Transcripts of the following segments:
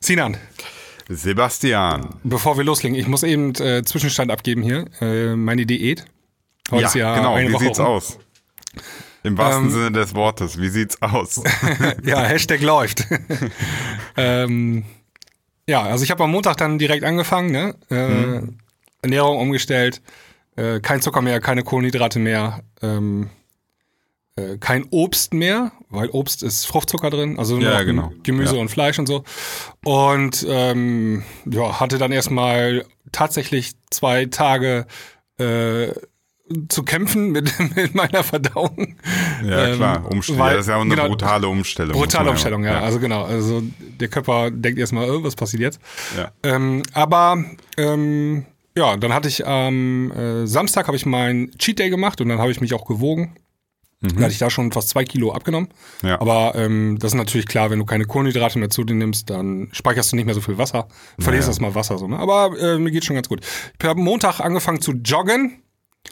Sinan, Sebastian. bevor wir loslegen, ich muss eben äh, Zwischenstand abgeben hier. Äh, meine Diät. Heute ja, ist ja genau. eine Wie Woche sieht's rum. aus? Im wahrsten Ähm, Sinne des Wortes. Wie sieht's aus? Ja, Hashtag läuft. ähm, ja, also ich habe am Montag dann direkt angefangen, ne? Äh, Mhm. Ernährung umgestellt, äh, kein Zucker mehr, keine Kohlenhydrate mehr, ähm, äh, kein Obst mehr, weil Obst ist Fruchtzucker drin, also nur Ja, genau. Gemüse Ja. und Fleisch und so. Und ähm, ja, hatte dann erstmal tatsächlich zwei Tage äh, zu kämpfen mit, mit meiner Verdauung. ja, Ähm, klar. Umstellung. weil- das ist ja auch eine genau, brutale Umstellung. Brutale Umstellung, ja. Also genau. Also der Körper denkt erstmal, äh, was passiert jetzt? Ja. Ähm, aber ähm, ja, dann hatte ich am äh, Samstag habe ich meinen Cheat Day gemacht und dann habe ich mich auch gewogen. Dann hatte ich da schon fast zwei Kilo abgenommen. Mhm. Ja. Aber ähm, das ist natürlich klar, wenn du keine Kohlenhydrate mehr zu dir nimmst, dann speicherst du nicht mehr so viel Wasser. Verlierst Ja. erstmal Wasser so. Ne? Aber äh, mir geht schon ganz gut. Ich habe Montag angefangen zu joggen.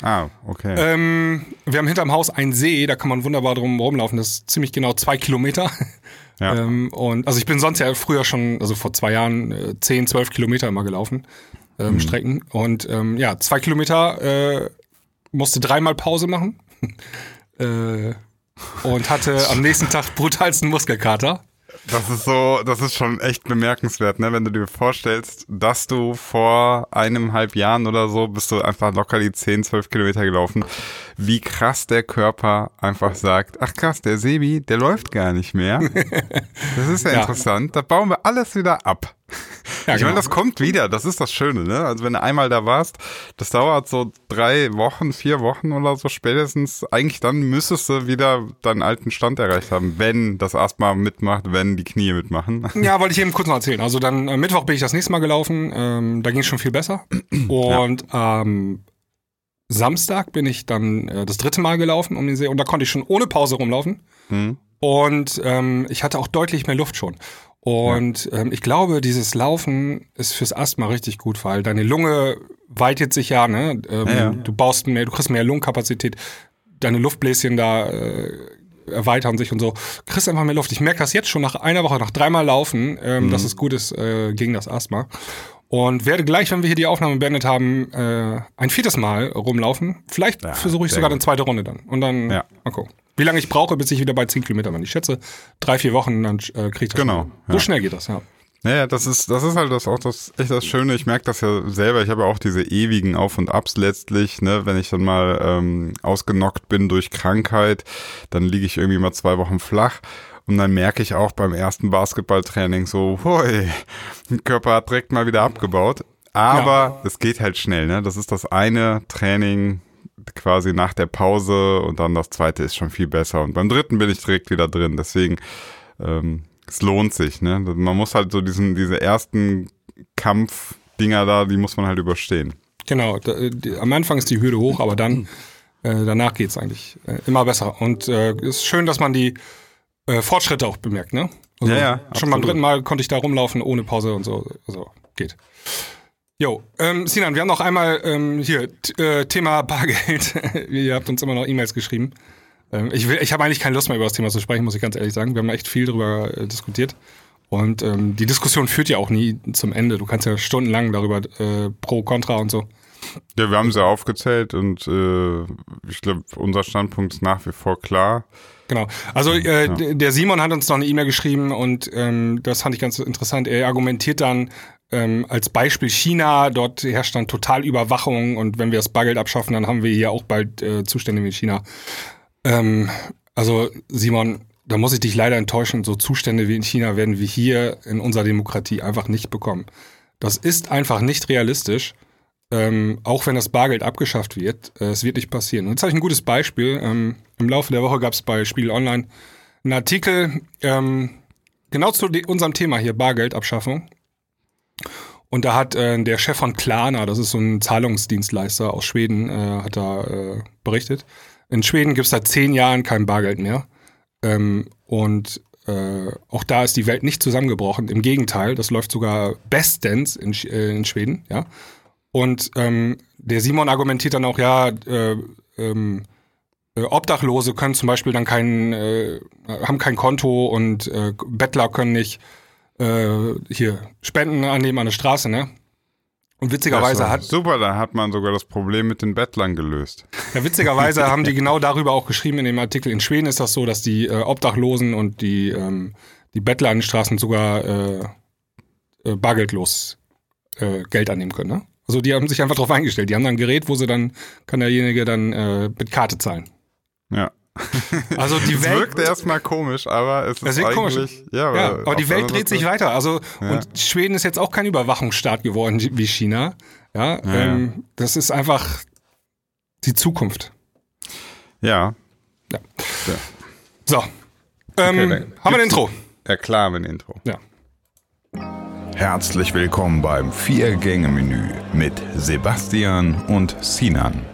Ah, okay. Ähm, wir haben hinterm Haus einen See, da kann man wunderbar drum rumlaufen. Das ist ziemlich genau zwei Kilometer. Ja. ähm, und also ich bin sonst ja früher schon, also vor zwei Jahren, äh, 10, 12 Kilometer immer gelaufen, Mhm. ähm, Strecken. Und ähm, ja, zwei Kilometer äh, musste dreimal Pause machen. Äh, und hatte am nächsten Tag brutalsten Muskelkater. Das ist so, das ist schon echt bemerkenswert, ne? Wenn du dir vorstellst, dass du vor eineinhalb Jahren oder so bist du einfach locker die 10, 12 Kilometer gelaufen. Wie krass der Körper einfach sagt, ach krass, der Sebi, der läuft gar nicht mehr. Das ist ja, Ja. interessant. Da bauen wir alles wieder ab. Ja, ich meine, das kommt wieder, das ist das Schöne, ne? Also wenn du einmal da warst, das dauert so drei Wochen, vier Wochen oder so spätestens. Eigentlich dann müsstest du wieder deinen alten Stand erreicht haben, wenn das Asthma mitmacht, wenn die Knie mitmachen. Ja, wollte ich eben kurz noch erzählen. Also dann am Mittwoch bin ich das nächste Mal gelaufen. Ähm, da ging es schon viel besser. Und am Samstag bin ich dann äh, das dritte Mal gelaufen um den See und da konnte ich schon ohne Pause rumlaufen. Hm? Und ähm, ich hatte auch deutlich mehr Luft schon. Und ähm, ich glaube, dieses Laufen ist fürs Asthma richtig gut, weil deine Lunge weitet sich ja, ne? Ähm, Ja, ja. Du baust mehr, du kriegst mehr Lungenkapazität, deine Luftbläschen da äh, erweitern sich und so. Kriegst einfach mehr Luft. Ich merke das jetzt schon nach einer Woche, nach dreimal Laufen, ähm, Mhm. dass es gut ist äh, gegen das Asthma. Und werde gleich, wenn wir hier die Aufnahme beendet haben, äh, ein viertes Mal rumlaufen. Vielleicht Ja, versuche ich sogar gut. eine zweite Runde dann. Und dann Ja. mal gucken. Wie lange ich brauche, bis ich wieder bei 10 Kilometern bin. Ich schätze, drei, vier Wochen, dann äh, kriege ich das. Genau, hin. So ja. schnell geht das, ja. Naja, das ist, das ist halt das auch das echt das Schöne. Ich merke das ja selber. Ich habe ja auch diese ewigen Auf und Abs letztlich, ne, wenn ich dann mal ähm, ausgenockt bin durch Krankheit, dann liege ich irgendwie mal zwei Wochen flach. Und dann merke ich auch beim ersten Basketballtraining so, hui, der Körper hat direkt mal wieder abgebaut. Aber es geht halt schnell, ne? Das ist das eine Training quasi nach der Pause und dann das zweite ist schon viel besser. Und beim dritten bin ich direkt wieder drin. Deswegen, ähm, es lohnt sich, ne? Man muss halt so diesen, diese ersten Kampfdinger da, die muss man halt überstehen. Genau. Da, die, am Anfang ist die Hürde hoch, aber dann, äh, danach geht's eigentlich äh, immer besser. Und äh, ist schön, dass man die äh, Fortschritte auch bemerkt, ne? Also, Ja, ja, Schon beim absolut. dritten Mal konnte ich da rumlaufen ohne Pause und so. Also, geht. Jo, ähm, Sinan, wir haben noch einmal ähm, hier äh, Thema Bargeld. Ihr habt uns immer noch E-Mails geschrieben. Ähm, ich will, ich habe eigentlich keine Lust mehr über das Thema zu sprechen, muss ich ganz ehrlich sagen. Wir haben echt viel darüber äh, diskutiert. Und ähm, die Diskussion führt ja auch nie zum Ende. Du kannst ja stundenlang darüber äh, pro, contra und so. Ja, wir haben sie aufgezählt und äh, ich glaube, unser Standpunkt ist nach wie vor klar. Genau. Also äh, d- der Simon hat uns noch eine E-Mail geschrieben und ähm, das fand ich ganz interessant. Er argumentiert dann ähm, als Beispiel China, dort herrscht dann total Überwachung und wenn wir das Bargeld abschaffen, dann haben wir hier auch bald äh, Zustände wie in China. Ähm, also Simon, da muss ich dich leider enttäuschen, so Zustände wie in China werden wir hier in unserer Demokratie einfach nicht bekommen. Das ist einfach nicht realistisch. Ähm, auch wenn das Bargeld abgeschafft wird, äh, es wird nicht passieren. Und jetzt habe ich ein gutes Beispiel. Ähm, Im Laufe der Woche gab es bei Spiegel Online einen Artikel ähm, genau zu unserem Thema hier, Bargeldabschaffung. Und da hat äh, der Chef von Klarna, das ist so ein Zahlungsdienstleister aus Schweden, äh, hat da äh, berichtet. In Schweden gibt es seit zehn Jahren kein Bargeld mehr. Ähm, und äh, auch da ist die Welt nicht zusammengebrochen. Im Gegenteil, das läuft sogar bestens in, Sch- äh, in Schweden, ja. Und ähm, der Simon argumentiert dann auch, ja, äh, ähm, äh, Obdachlose können zum Beispiel dann kein, haben kein Konto und Bettler können nicht äh, hier Spenden annehmen an der Straße, ne? Und witzigerweise hat. Super, da hat man sogar das Problem mit den Bettlern gelöst. Ja, witzigerweise haben die genau darüber auch geschrieben in dem Artikel. In Schweden ist das so, dass die äh, Obdachlosen und die, ähm, die Bettler an den Straßen sogar äh, äh, bargeldlos äh, Geld annehmen können. Ne? Also die haben sich einfach darauf eingestellt. Die haben dann ein Gerät, wo sie dann, kann derjenige dann äh, mit Karte zahlen. Ja. Also die Welt. Es wirkt erstmal komisch, aber es ist eigentlich. Komisch. Ja, ja, aber die Welt dreht sich weiter. Also, ja. und Schweden ist jetzt auch kein Überwachungsstaat geworden wie China. Ja, ja ähm, das ist einfach die Zukunft. Ja. Ja. So. Ähm, okay, haben wir ein Intro? Ja, klar, ein Intro. Ja. Herzlich willkommen beim Vier-Gänge-Menü mit Sebastian und Sinan.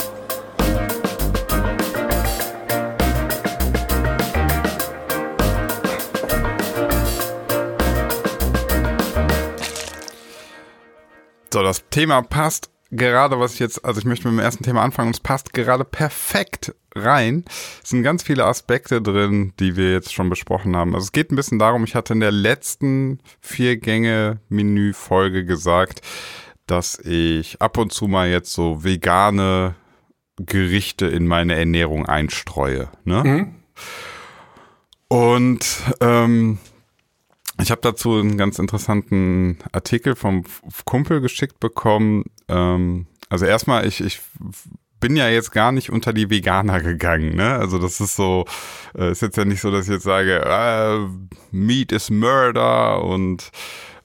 So, das Thema passt gerade, was ich jetzt, also ich möchte mit dem ersten Thema anfangen und es passt gerade perfekt rein. Es sind ganz viele Aspekte drin, die wir jetzt schon besprochen haben. Also es geht ein bisschen darum, ich hatte in der letzten vier Gänge Menü Folge gesagt, dass ich ab und zu mal jetzt so vegane Gerichte in meine Ernährung einstreue. Ne? Mhm. Und ähm, ich habe dazu einen ganz interessanten Artikel vom Kumpel geschickt bekommen. Ähm, also erstmal, ich, ich bin ja jetzt gar nicht unter die Veganer gegangen, ne? Also das ist so, äh, ist jetzt ja nicht so, dass ich jetzt sage, äh, Meat is Murder und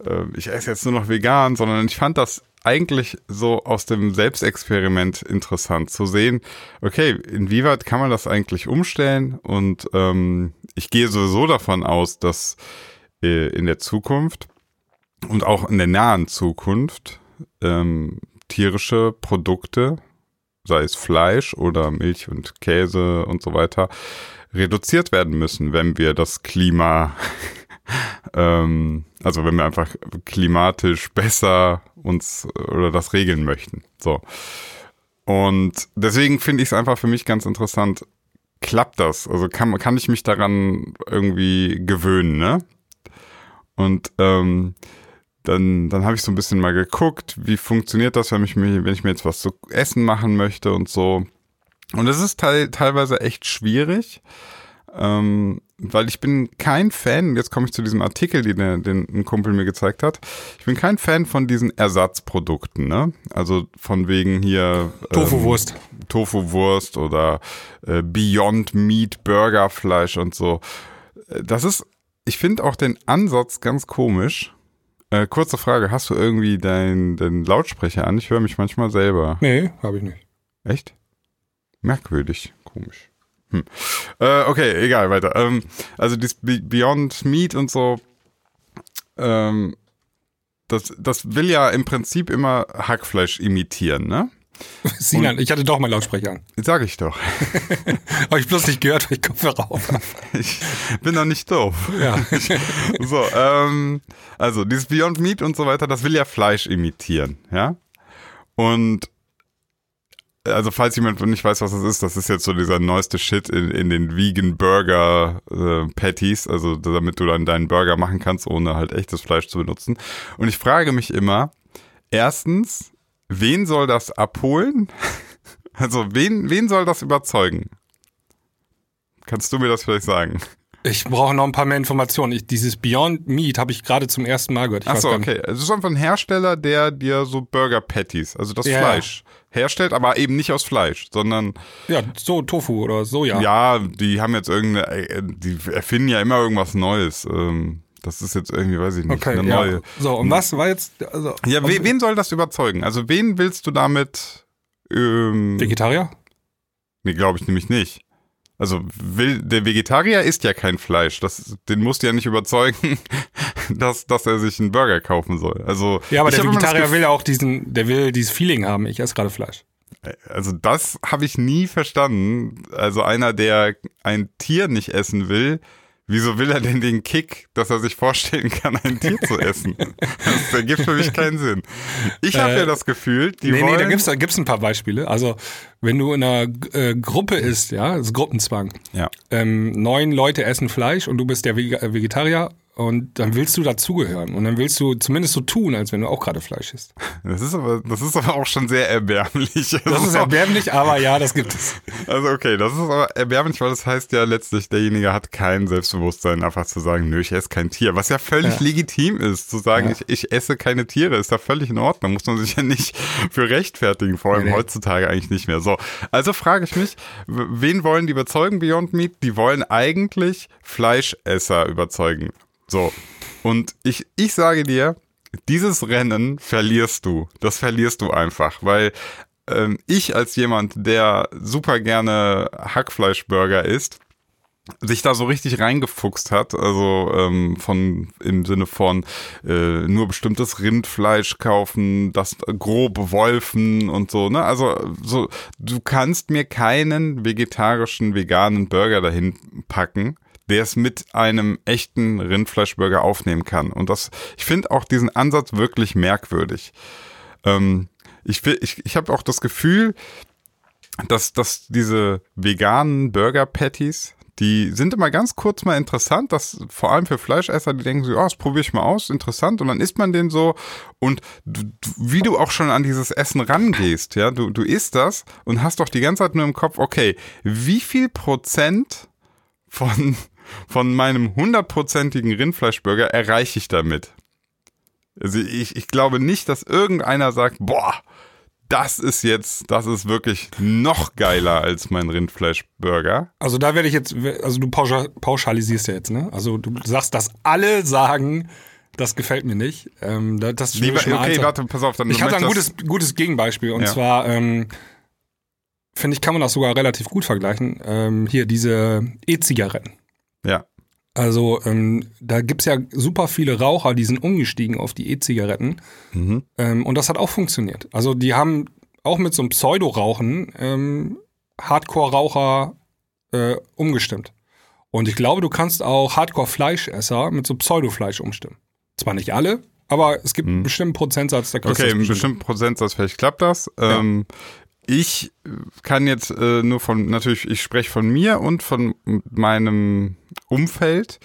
äh, ich esse jetzt nur noch vegan, sondern ich fand das eigentlich so aus dem Selbstexperiment interessant zu sehen, okay, inwieweit kann man das eigentlich umstellen? Und ähm, ich gehe sowieso davon aus, dass äh, in der Zukunft und auch in der nahen Zukunft ähm, tierische Produkte, sei es Fleisch oder Milch und Käse und so weiter, reduziert werden müssen, wenn wir das Klima, ähm, also wenn wir einfach klimatisch besser uns oder das regeln möchten. So. Und deswegen finde ich es einfach für mich ganz interessant, klappt das? Also kann, kann ich mich daran irgendwie gewöhnen, ne? Und ähm, dann, dann habe ich so ein bisschen mal geguckt, wie funktioniert das, wenn ich mir, wenn ich mir jetzt was zu essen machen möchte und so. Und es ist te teilweise echt schwierig, ähm, weil ich bin kein Fan, jetzt komme ich zu diesem Artikel, den, den ein Kumpel mir gezeigt hat, ich bin kein Fan von diesen Ersatzprodukten, ne? Also von wegen hier ähm, Tofu-Wurst. Tofu-Wurst oder äh, Beyond Meat Burgerfleisch und so. Das ist ich finde auch den Ansatz ganz komisch. Äh, kurze Frage, hast du irgendwie deinen dein Lautsprecher an? Ich höre mich manchmal selber. Nee, habe ich nicht. Echt? Merkwürdig, komisch. Hm. Äh, okay, egal, weiter. Ähm, also das Beyond Meat und so, ähm, das, das will ja im Prinzip immer Hackfleisch imitieren, ne? Sinan, ich hatte doch mal Lautsprecher an. Sag ich doch. Habe ich bloß nicht gehört, weil ich Kopfhörer auf Ich bin doch nicht doof. Ja. so, ähm, also dieses Beyond Meat und so weiter, das will ja Fleisch imitieren, ja? Und also falls jemand nicht weiß, was das ist, das ist jetzt so dieser neueste Shit in, in den Vegan Burger äh, Patties, also damit du dann deinen Burger machen kannst, ohne halt echtes Fleisch zu benutzen. Und ich frage mich immer, erstens, wen soll das abholen? Also, wen, wen soll das überzeugen? Kannst du mir das vielleicht sagen? Ich brauche noch ein paar mehr Informationen. Ich, dieses Beyond Meat habe ich gerade zum ersten Mal gehört. Achso, okay. Es ist einfach ein Hersteller, der dir so Burger Patties, also das ja. Fleisch, herstellt, aber eben nicht aus Fleisch, sondern. Ja, so Tofu oder Soja. Ja, die haben jetzt irgendeine, äh, die erfinden ja immer irgendwas Neues. Ähm, das ist jetzt irgendwie, weiß ich nicht, okay, eine neue. Ja. So, und was war jetzt. Also, ja, we, wen soll das überzeugen? Also, wen willst du damit. Ähm, Vegetarier? Nee, glaube ich nämlich nicht. Also, will, der Vegetarier isst ja kein Fleisch. Das, den musst du ja nicht überzeugen, dass, dass er sich einen Burger kaufen soll. Also, ja, aber der Vegetarier will ja auch diesen, der will dieses Feeling haben. Ich esse gerade Fleisch. Also das habe ich nie verstanden. Also einer, der ein Tier nicht essen will, Wieso will er denn den Kick, dass er sich vorstellen kann, ein Tier zu essen? Das ergibt für mich keinen Sinn. Ich habe äh, ja das Gefühl, die nee, wollen... Nee, da gibt's, da gibt's ein paar Beispiele. Also, wenn du in einer äh, Gruppe isst, ja, das ist Gruppenzwang. Ja. Ähm, neun Leute essen Fleisch und du bist der Vegetarier und dann willst du dazugehören und dann willst du zumindest so tun, als wenn du auch gerade Fleisch isst. Das ist aber, das ist aber auch schon sehr erbärmlich. Das ist erbärmlich, aber ja, das gibt es. Also okay, das ist aber erbärmlich, weil das heißt ja letztlich, derjenige hat kein Selbstbewusstsein, einfach zu sagen, nö, ich esse kein Tier. Was ja völlig Ja. legitim ist, zu sagen, Ja. ich, ich esse keine Tiere, ist ja völlig in Ordnung. Muss man sich ja nicht für rechtfertigen, vor allem Nee, heutzutage eigentlich nicht mehr. So, also frage ich mich, wen wollen die überzeugen, Beyond Meat? Die wollen eigentlich Fleischesser überzeugen. So. Und ich, ich sage dir, dieses Rennen verlierst du. Das verlierst du einfach, weil ähm, ich als jemand, der super gerne Hackfleischburger isst, sich da so richtig reingefuchst hat, also ähm, von im Sinne von äh, nur bestimmtes Rindfleisch kaufen, das grob wolfen und so, ne? Also so, du kannst mir keinen vegetarischen, veganen Burger dahin packen, der es mit einem echten Rindfleischburger aufnehmen kann. Und das, ich finde auch diesen Ansatz wirklich merkwürdig. Ähm, ich ich, ich habe auch das Gefühl, dass, dass diese veganen Burger Patties, die sind immer ganz kurz mal interessant, dass vor allem für Fleischesser, die denken so, oh, das probiere ich mal aus, interessant, und dann isst man den so und du, du, wie du auch schon an dieses Essen rangehst, ja, du, du isst das und hast doch die ganze Zeit nur im Kopf, okay, wie viel Prozent von, von meinem hundertprozentigen Rindfleischburger erreiche ich damit? Also ich, ich glaube nicht, dass irgendeiner sagt, boah, das ist jetzt, das ist wirklich noch geiler als mein Rindfleischburger. Also da werde ich jetzt, also du pauscha- pauschalisierst ja jetzt, ne? Also du sagst, dass alle sagen, das gefällt mir nicht. Ähm, da- das mal okay, eins. warte, pass auf, dann Ich habe da ein gutes, gutes Gegenbeispiel. Und Ja. zwar, ähm, finde ich, kann man das sogar relativ gut vergleichen. Ähm, hier diese E-Zigaretten. Ja, Also ähm, da gibt's ja super viele Raucher, die sind umgestiegen auf die E-Zigaretten. mhm. Ähm, und das hat auch funktioniert. Also die haben auch mit so einem Pseudo-Rauchen ähm, Hardcore-Raucher äh, umgestimmt. Und ich glaube, du kannst auch Hardcore-Fleischesser mit so Pseudo-Fleisch umstimmen. Zwar nicht alle, aber es gibt einen bestimmten Prozentsatz, da kriegst Okay, einen bestimmten Prozentsatz, vielleicht klappt das. Ähm, ich kann jetzt äh, nur von, natürlich, ich spreche von mir und von meinem Umfeld.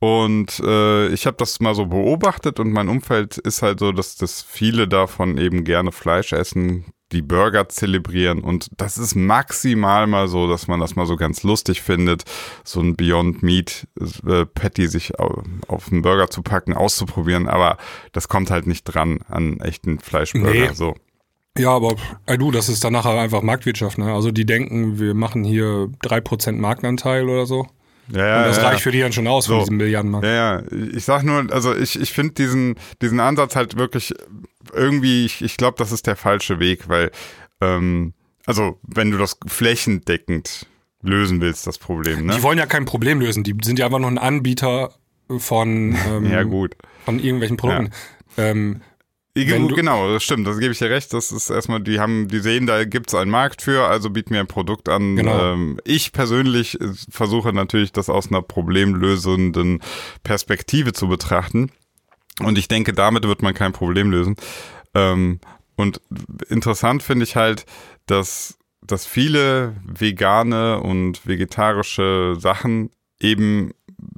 Und äh, ich habe das mal so beobachtet und mein Umfeld ist halt so, dass, dass viele davon eben gerne Fleisch essen, die Burger zelebrieren und das ist maximal mal so, dass man das mal so ganz lustig findet, so ein Beyond Meat äh, Patty sich au- auf einen Burger zu packen, auszuprobieren, aber das kommt halt nicht dran an echten Fleischburger. Nee. So. Ja, aber ey, du, das ist dann nachher einfach Marktwirtschaft. Ne? Also die denken, wir machen hier 3% Marktanteil oder so. Ja, ja, Und das ja. reicht für die dann schon aus So. von diesem Milliardenmarkt. Ja, ja, ich sag nur, also ich, ich finde diesen, diesen Ansatz halt wirklich irgendwie, ich, ich glaube, das ist der falsche Weg, weil, ähm, also wenn du das flächendeckend lösen willst, das Problem, ne? Die wollen ja kein Problem lösen. Die sind ja einfach nur ein Anbieter von, ähm, Ja, gut. von irgendwelchen Produkten. Ähm, Ja, du- genau, das stimmt, das gebe ich dir recht. Das ist erstmal, die haben, die sehen, da gibt es einen Markt für, also bieten mir ein Produkt an. Genau. Ähm, ich persönlich äh, versuche natürlich, das aus einer problemlösenden Perspektive zu betrachten. Und ich denke, damit wird man kein Problem lösen. Ähm, und interessant finde ich halt, dass, dass viele vegane und vegetarische Sachen eben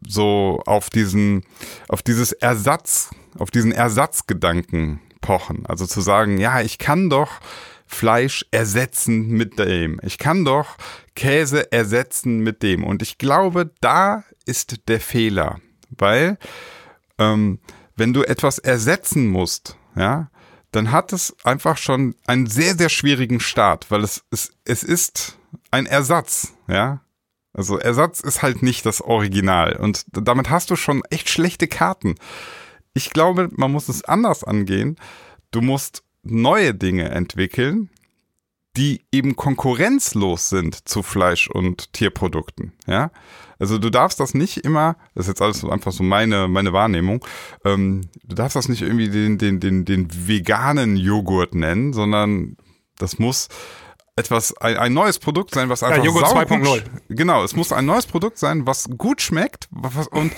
so auf diesen, auf dieses Ersatz, auf diesen Ersatzgedanken pochen. Also zu sagen, ja, ich kann doch Fleisch ersetzen mit dem. Ich kann doch Käse ersetzen mit dem. Und ich glaube, da ist der Fehler. Weil, ähm, wenn du etwas ersetzen musst, ja, dann hat es einfach schon einen sehr, sehr schwierigen Start, weil es, es, es ist ein Ersatz, ja. Also Ersatz ist halt nicht das Original und damit hast du schon echt schlechte Karten. Ich glaube, man muss es anders angehen. Du musst neue Dinge entwickeln, die eben konkurrenzlos sind zu Fleisch- und Tierprodukten. Ja, also du darfst das nicht immer, das ist jetzt alles einfach so meine, meine Wahrnehmung, ähm, du darfst das nicht irgendwie den, den, den, den veganen Joghurt nennen, sondern das muss etwas, ein, ein neues Produkt sein, was einfach Joghurt saugut 2.0. sch- Genau, es muss ein neues Produkt sein, was gut schmeckt was, und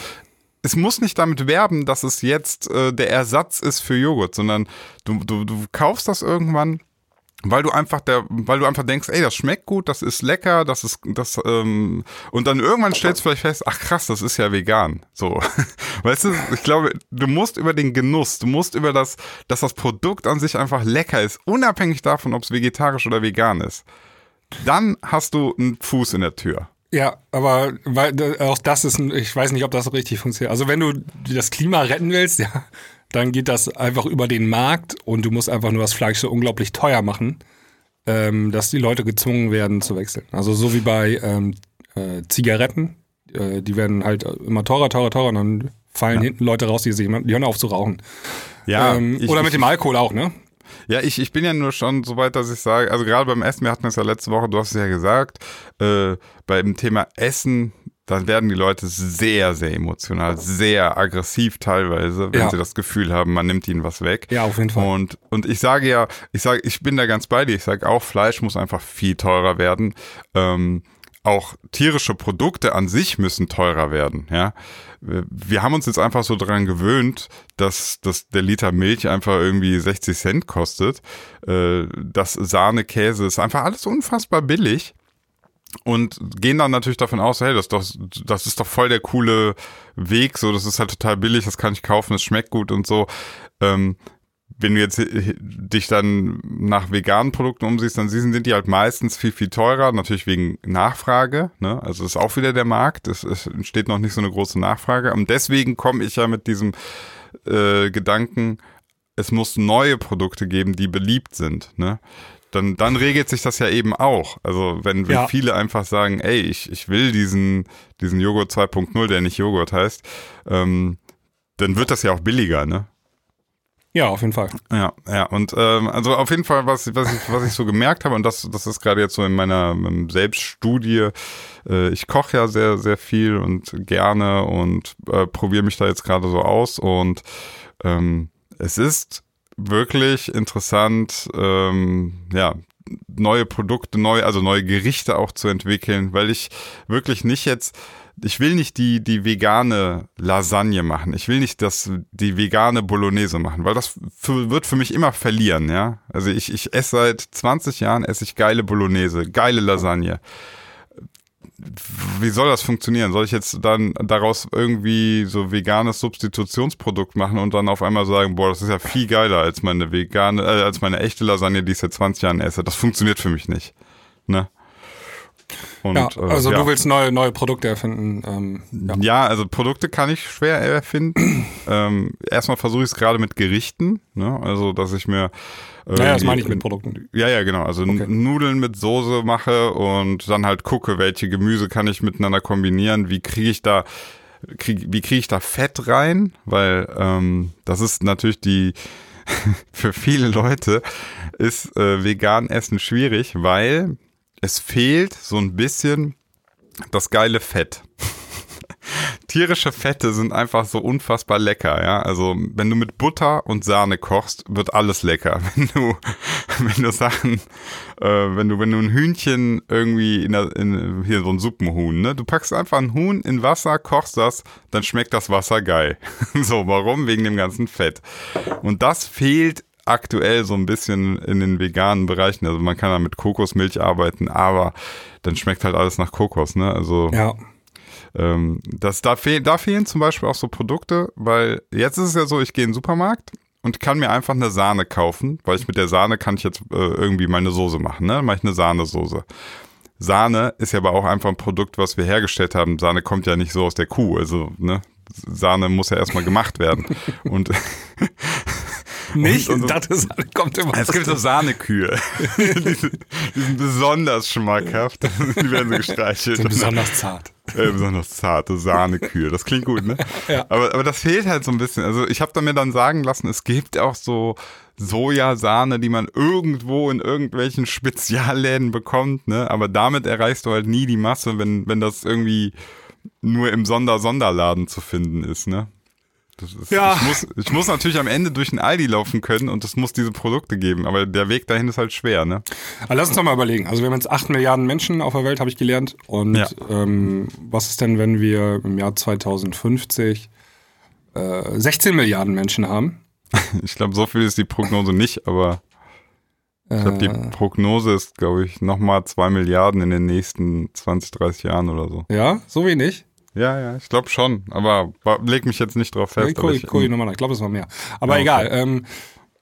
es muss nicht damit werben, dass es jetzt äh, der Ersatz ist für Joghurt, sondern du, du, du kaufst das irgendwann weil du einfach der, weil du einfach denkst, ey, das schmeckt gut, das ist lecker, das ist, das, ähm, und dann irgendwann stellst du vielleicht fest, ach krass, das ist ja vegan. So. Weißt du, ich glaube, du musst über den Genuss, du musst über das, dass das Produkt an sich einfach lecker ist, unabhängig davon, ob es vegetarisch oder vegan ist. Dann hast du einen Fuß in der Tür. Ja, aber weil, auch das ist, ein, ich weiß nicht, ob das richtig funktioniert. Also wenn du das Klima retten willst, ja, dann geht das einfach über den Markt und du musst einfach nur das Fleisch so unglaublich teuer machen, ähm, dass die Leute gezwungen werden zu wechseln. Also so wie bei ähm, äh, Zigaretten, äh, die werden halt immer teurer, teurer, teurer und dann fallen ja. hinten Leute raus, die sich die hören auf zu rauchen. Ja, ähm, ich, oder mit dem Alkohol auch, ne? Ja, ich, ich bin ja nur schon so weit, dass ich sage, also gerade beim Essen, wir hatten es ja letzte Woche, du hast es ja gesagt, äh, beim Thema Essen dann werden die Leute sehr, sehr emotional, sehr aggressiv teilweise, wenn ja. sie das Gefühl haben, man nimmt ihnen was weg. Ja, auf jeden Fall. Und, und ich sage ja, ich sage, ich bin da ganz bei dir. Ich sage auch, Fleisch muss einfach viel teurer werden. Ähm, auch tierische Produkte an sich müssen teurer werden, ja. Wir haben uns jetzt einfach so daran gewöhnt, dass, dass der Liter Milch einfach irgendwie 60 Cent kostet. Äh, das Sahne, Käse ist einfach alles unfassbar billig und gehen dann natürlich davon aus, hey, das ist doch, das ist doch voll der coole Weg, so, das ist halt total billig, das kann ich kaufen, es schmeckt gut und so. Ähm, wenn du jetzt dich dann nach veganen Produkten umsiehst, dann sind die halt meistens viel, viel teurer, natürlich wegen Nachfrage, ne? Also ist auch wieder der Markt, es, es entsteht noch nicht so eine große Nachfrage. Und deswegen komme ich ja mit diesem äh, Gedanken, es muss neue Produkte geben, die beliebt sind, ne? dann, dann regelt sich das ja eben auch. Also wenn, wenn ja. viele einfach sagen, ey, ich, ich will diesen, diesen Joghurt 2.0, der nicht Joghurt heißt, ähm, dann wird das ja auch billiger, ne? Ja, auf jeden Fall. Ja, ja. Und ähm, also auf jeden Fall, was, was, ich, was ich so gemerkt habe, und das, das ist gerade jetzt so in meiner Selbststudie, äh, ich koche ja sehr, sehr viel und gerne und äh, probiere mich da jetzt gerade so aus. Und ähm, es ist wirklich interessant, ähm, ja, neue Produkte, neu, also neue Gerichte auch zu entwickeln, weil ich wirklich nicht jetzt, ich will nicht die, die vegane Lasagne machen. Ich will nicht das, die vegane Bolognese machen, weil das für, wird für mich immer verlieren, ja. Also ich, ich esse seit 20 Jahren, esse ich geile Bolognese, geile Lasagne wie soll das funktionieren? Soll ich jetzt dann daraus irgendwie so veganes Substitutionsprodukt machen und dann auf einmal sagen, boah, das ist ja viel geiler als meine vegane, äh, als meine echte Lasagne, die ich seit 20 Jahren esse? Das funktioniert für mich nicht. Ne? Und, ja, äh, also äh, ja. du willst neue, neue Produkte erfinden. Ähm, ja. ja. also Produkte kann ich schwer erfinden. ähm, erstmal versuche ich es gerade mit Gerichten, ne? also dass ich mir naja, das meine ich mit Produkten. Ja, ja, genau. Also okay. Nudeln mit Soße mache und dann halt gucke, welche Gemüse kann ich miteinander kombinieren, wie kriege ich da krieg, wie kriege ich da Fett rein, weil ähm, das ist natürlich die für viele Leute ist äh, vegan Essen schwierig, weil es fehlt so ein bisschen das geile Fett. Tierische Fette sind einfach so unfassbar lecker, ja. Also wenn du mit Butter und Sahne kochst, wird alles lecker. Wenn du, wenn du Sachen, äh, wenn du, wenn du ein Hühnchen irgendwie in, der, in hier so ein Suppenhuhn, ne? Du packst einfach ein Huhn in Wasser, kochst das, dann schmeckt das Wasser geil. so, warum? Wegen dem ganzen Fett. Und das fehlt aktuell so ein bisschen in den veganen Bereichen. Also man kann da mit Kokosmilch arbeiten, aber dann schmeckt halt alles nach Kokos, ne? Also. Ja. Ähm, das, da, fehl, da fehlen zum Beispiel auch so Produkte, weil jetzt ist es ja so, ich gehe in den Supermarkt und kann mir einfach eine Sahne kaufen, weil ich mit der Sahne kann ich jetzt äh, irgendwie meine Soße machen, ne? Dann mache ich eine Sahnesoße. Sahne ist ja aber auch einfach ein Produkt, was wir hergestellt haben. Sahne kommt ja nicht so aus der Kuh, also ne, Sahne muss ja erstmal gemacht werden. und nicht? Und, und so, Sahne kommt immer. Es gibt so Sahnekühe. die, die sind besonders schmackhaft. Die werden so gestreichelt. Sind besonders zart. Äh, besonders zarte Sahnekühe. Das klingt gut, ne? ja. Aber, aber das fehlt halt so ein bisschen. Also ich habe da mir dann sagen lassen, es gibt auch so Sojasahne, die man irgendwo in irgendwelchen Spezialläden bekommt, ne? Aber damit erreichst du halt nie die Masse, wenn, wenn das irgendwie nur im Sonder-Sonderladen zu finden ist, ne? Ist, ja. Ich muss, ich muss natürlich am Ende durch ein Aldi laufen können und es muss diese Produkte geben, aber der Weg dahin ist halt schwer, ne? Aber lass uns doch mal überlegen. Also wir haben jetzt 8 Milliarden Menschen auf der Welt, habe ich gelernt. Und ja. ähm, was ist denn, wenn wir im Jahr 2050 äh, 16 Milliarden Menschen haben? Ich glaube, so viel ist die Prognose nicht, aber Ich glaube, die Äh, Prognose ist, glaube ich, nochmal zwei Milliarden in den nächsten 20, 30 Jahren oder so. ja, so wenig. Ja, ja, ich glaube schon. Aber leg mich jetzt nicht drauf fest. ich, cool, nochmal nach. Ich glaube, es war mehr. Aber Ja, okay. egal. Ähm,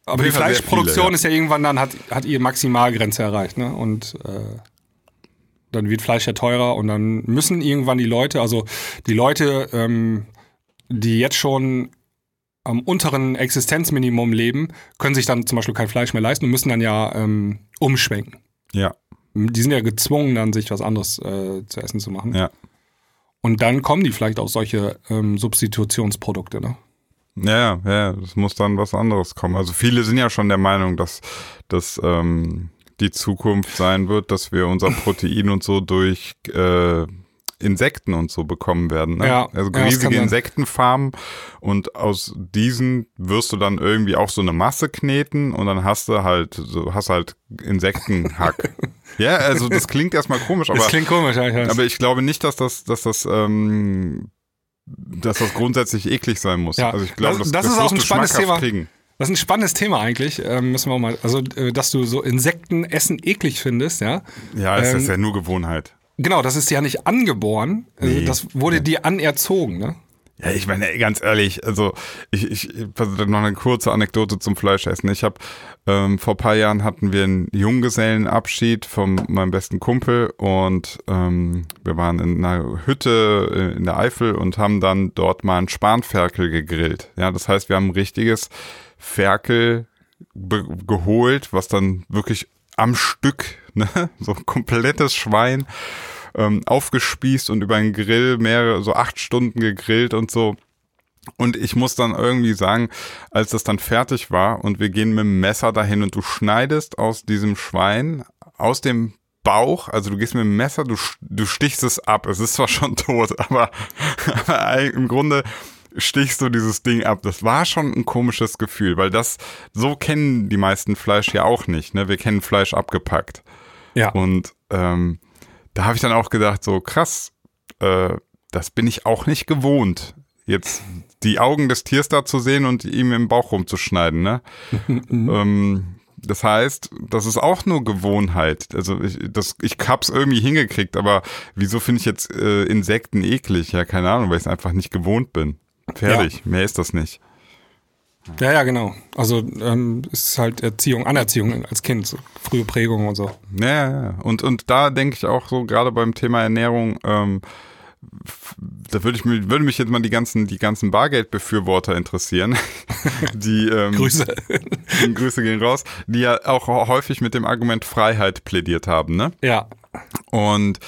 aber die Fleischproduktion viele, ja. ist ja irgendwann dann, hat, hat ihre Maximalgrenze erreicht. Ne? Und äh, dann wird Fleisch ja teurer und dann müssen irgendwann die Leute, also die Leute, ähm, die jetzt schon am unteren Existenzminimum leben, können sich dann zum Beispiel kein Fleisch mehr leisten und müssen dann ja ähm, umschwenken. ja, Die sind ja gezwungen, dann sich was anderes äh, zu essen zu machen. ja. Und dann kommen die vielleicht auf solche ähm, Substitutionsprodukte. Ne? Ja, ja, das muss dann was anderes kommen. Also viele sind ja schon der Meinung, dass, dass ähm, die Zukunft sein wird, dass wir unser Protein und so durch äh, Insekten und so bekommen werden. Ne? Ja, also ja, riesige sein. Insektenfarmen und aus diesen wirst du dann irgendwie auch so eine Masse kneten und dann hast du halt so hast halt Insektenhack. ja, also das klingt erstmal komisch, aber das klingt komisch, ja, ich aber ich glaube nicht, dass das, dass das, ähm, dass das grundsätzlich eklig sein muss. Ja, Also ich glaube, das- das, das ist auch ein spannendes Thema. Kriegen. Das ist ein spannendes Thema eigentlich. Ähm, müssen wir auch mal, also, äh, dass du so Insektenessen eklig findest, ja. Ja, es Ähm, ist ja nur Gewohnheit. Genau, das ist ja nicht angeboren. Also, Nee. das wurde dir anerzogen, ne? Ja, ich meine, ganz ehrlich, also ich, ich also noch eine kurze Anekdote zum Fleischessen. Ich habe ähm, vor paar Jahren hatten wir einen Junggesellenabschied von meinem besten Kumpel und ähm, wir waren in einer Hütte äh, in der Eifel und haben dann dort mal einen Spanferkel gegrillt. Ja, das heißt, wir haben ein richtiges Ferkel geholt, was dann wirklich am Stück, ne, so ein komplettes Schwein ähm, aufgespießt und über einen Grill mehrere, so acht Stunden gegrillt und so. Und ich muss dann irgendwie sagen, als das dann fertig war und wir gehen mit dem Messer dahin und du schneidest aus diesem Schwein, aus dem Bauch, also du gehst mit dem Messer, du, du stichst es ab. Es ist zwar schon tot, aber, aber im Grunde stichst du dieses Ding ab. Das war schon ein komisches Gefühl, weil das, so kennen die meisten Fleisch ja auch nicht. Ne? Wir kennen Fleisch abgepackt. Ja. Und ähm, da habe ich dann auch gedacht, so krass, äh, das bin ich auch nicht gewohnt. Jetzt die Augen des Tiers da zu sehen und ihm im Bauch rumzuschneiden, ne? ähm, das heißt, das ist auch nur Gewohnheit. Also ich, das, ich hab's irgendwie hingekriegt, aber wieso finde ich jetzt äh, Insekten eklig? Ja, keine Ahnung, weil ich es einfach nicht gewohnt bin. Fertig, mehr ist das nicht. Ja, ja, genau. Also ähm, es ist halt Erziehung, Anerziehung als Kind, so frühe Prägung und so. Ja, ja, ja. Und, und da denke ich auch so, gerade beim Thema Ernährung, ähm, da würde ich mich, würde mich jetzt mal die ganzen, die ganzen Bargeldbefürworter interessieren. die, ähm, Grüße. Grüße gehen raus, die ja auch häufig mit dem Argument Freiheit plädiert haben, ne? Ja. Und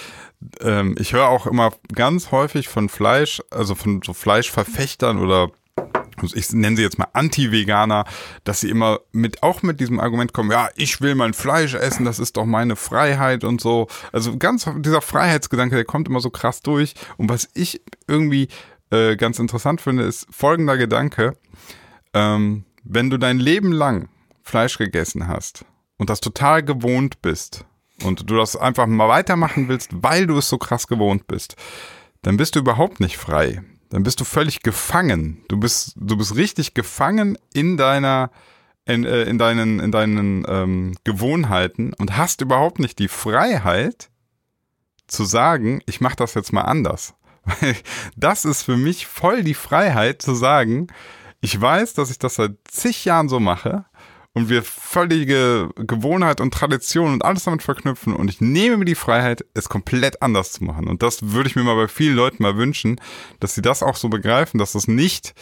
ähm, ich höre auch immer ganz häufig von Fleisch, also von so Fleischverfechtern oder ich nenne sie jetzt mal Anti-Veganer, dass sie immer mit auch mit diesem Argument kommen, ja, ich will mein Fleisch essen, das ist doch meine Freiheit und so. Also ganz dieser Freiheitsgedanke, der kommt immer so krass durch. Und was ich irgendwie äh, ganz interessant finde, ist folgender Gedanke. Ähm, wenn du dein Leben lang Fleisch gegessen hast und das total gewohnt bist und du das einfach mal weitermachen willst, weil du es so krass gewohnt bist, dann bist du überhaupt nicht frei. Dann bist du völlig gefangen. Du bist, du bist richtig gefangen in deiner, in, äh, in deinen, in deinen ähm, Gewohnheiten und hast überhaupt nicht die Freiheit zu sagen, ich mache das jetzt mal anders. Weil das ist für mich voll die Freiheit zu sagen, ich weiß, dass ich das seit zig Jahren so mache und wir völlige Gewohnheit und Tradition und alles damit verknüpfen und ich nehme mir die Freiheit, es komplett anders zu machen. Und das würde ich mir mal bei vielen Leuten mal wünschen, dass sie das auch so begreifen, dass das nicht,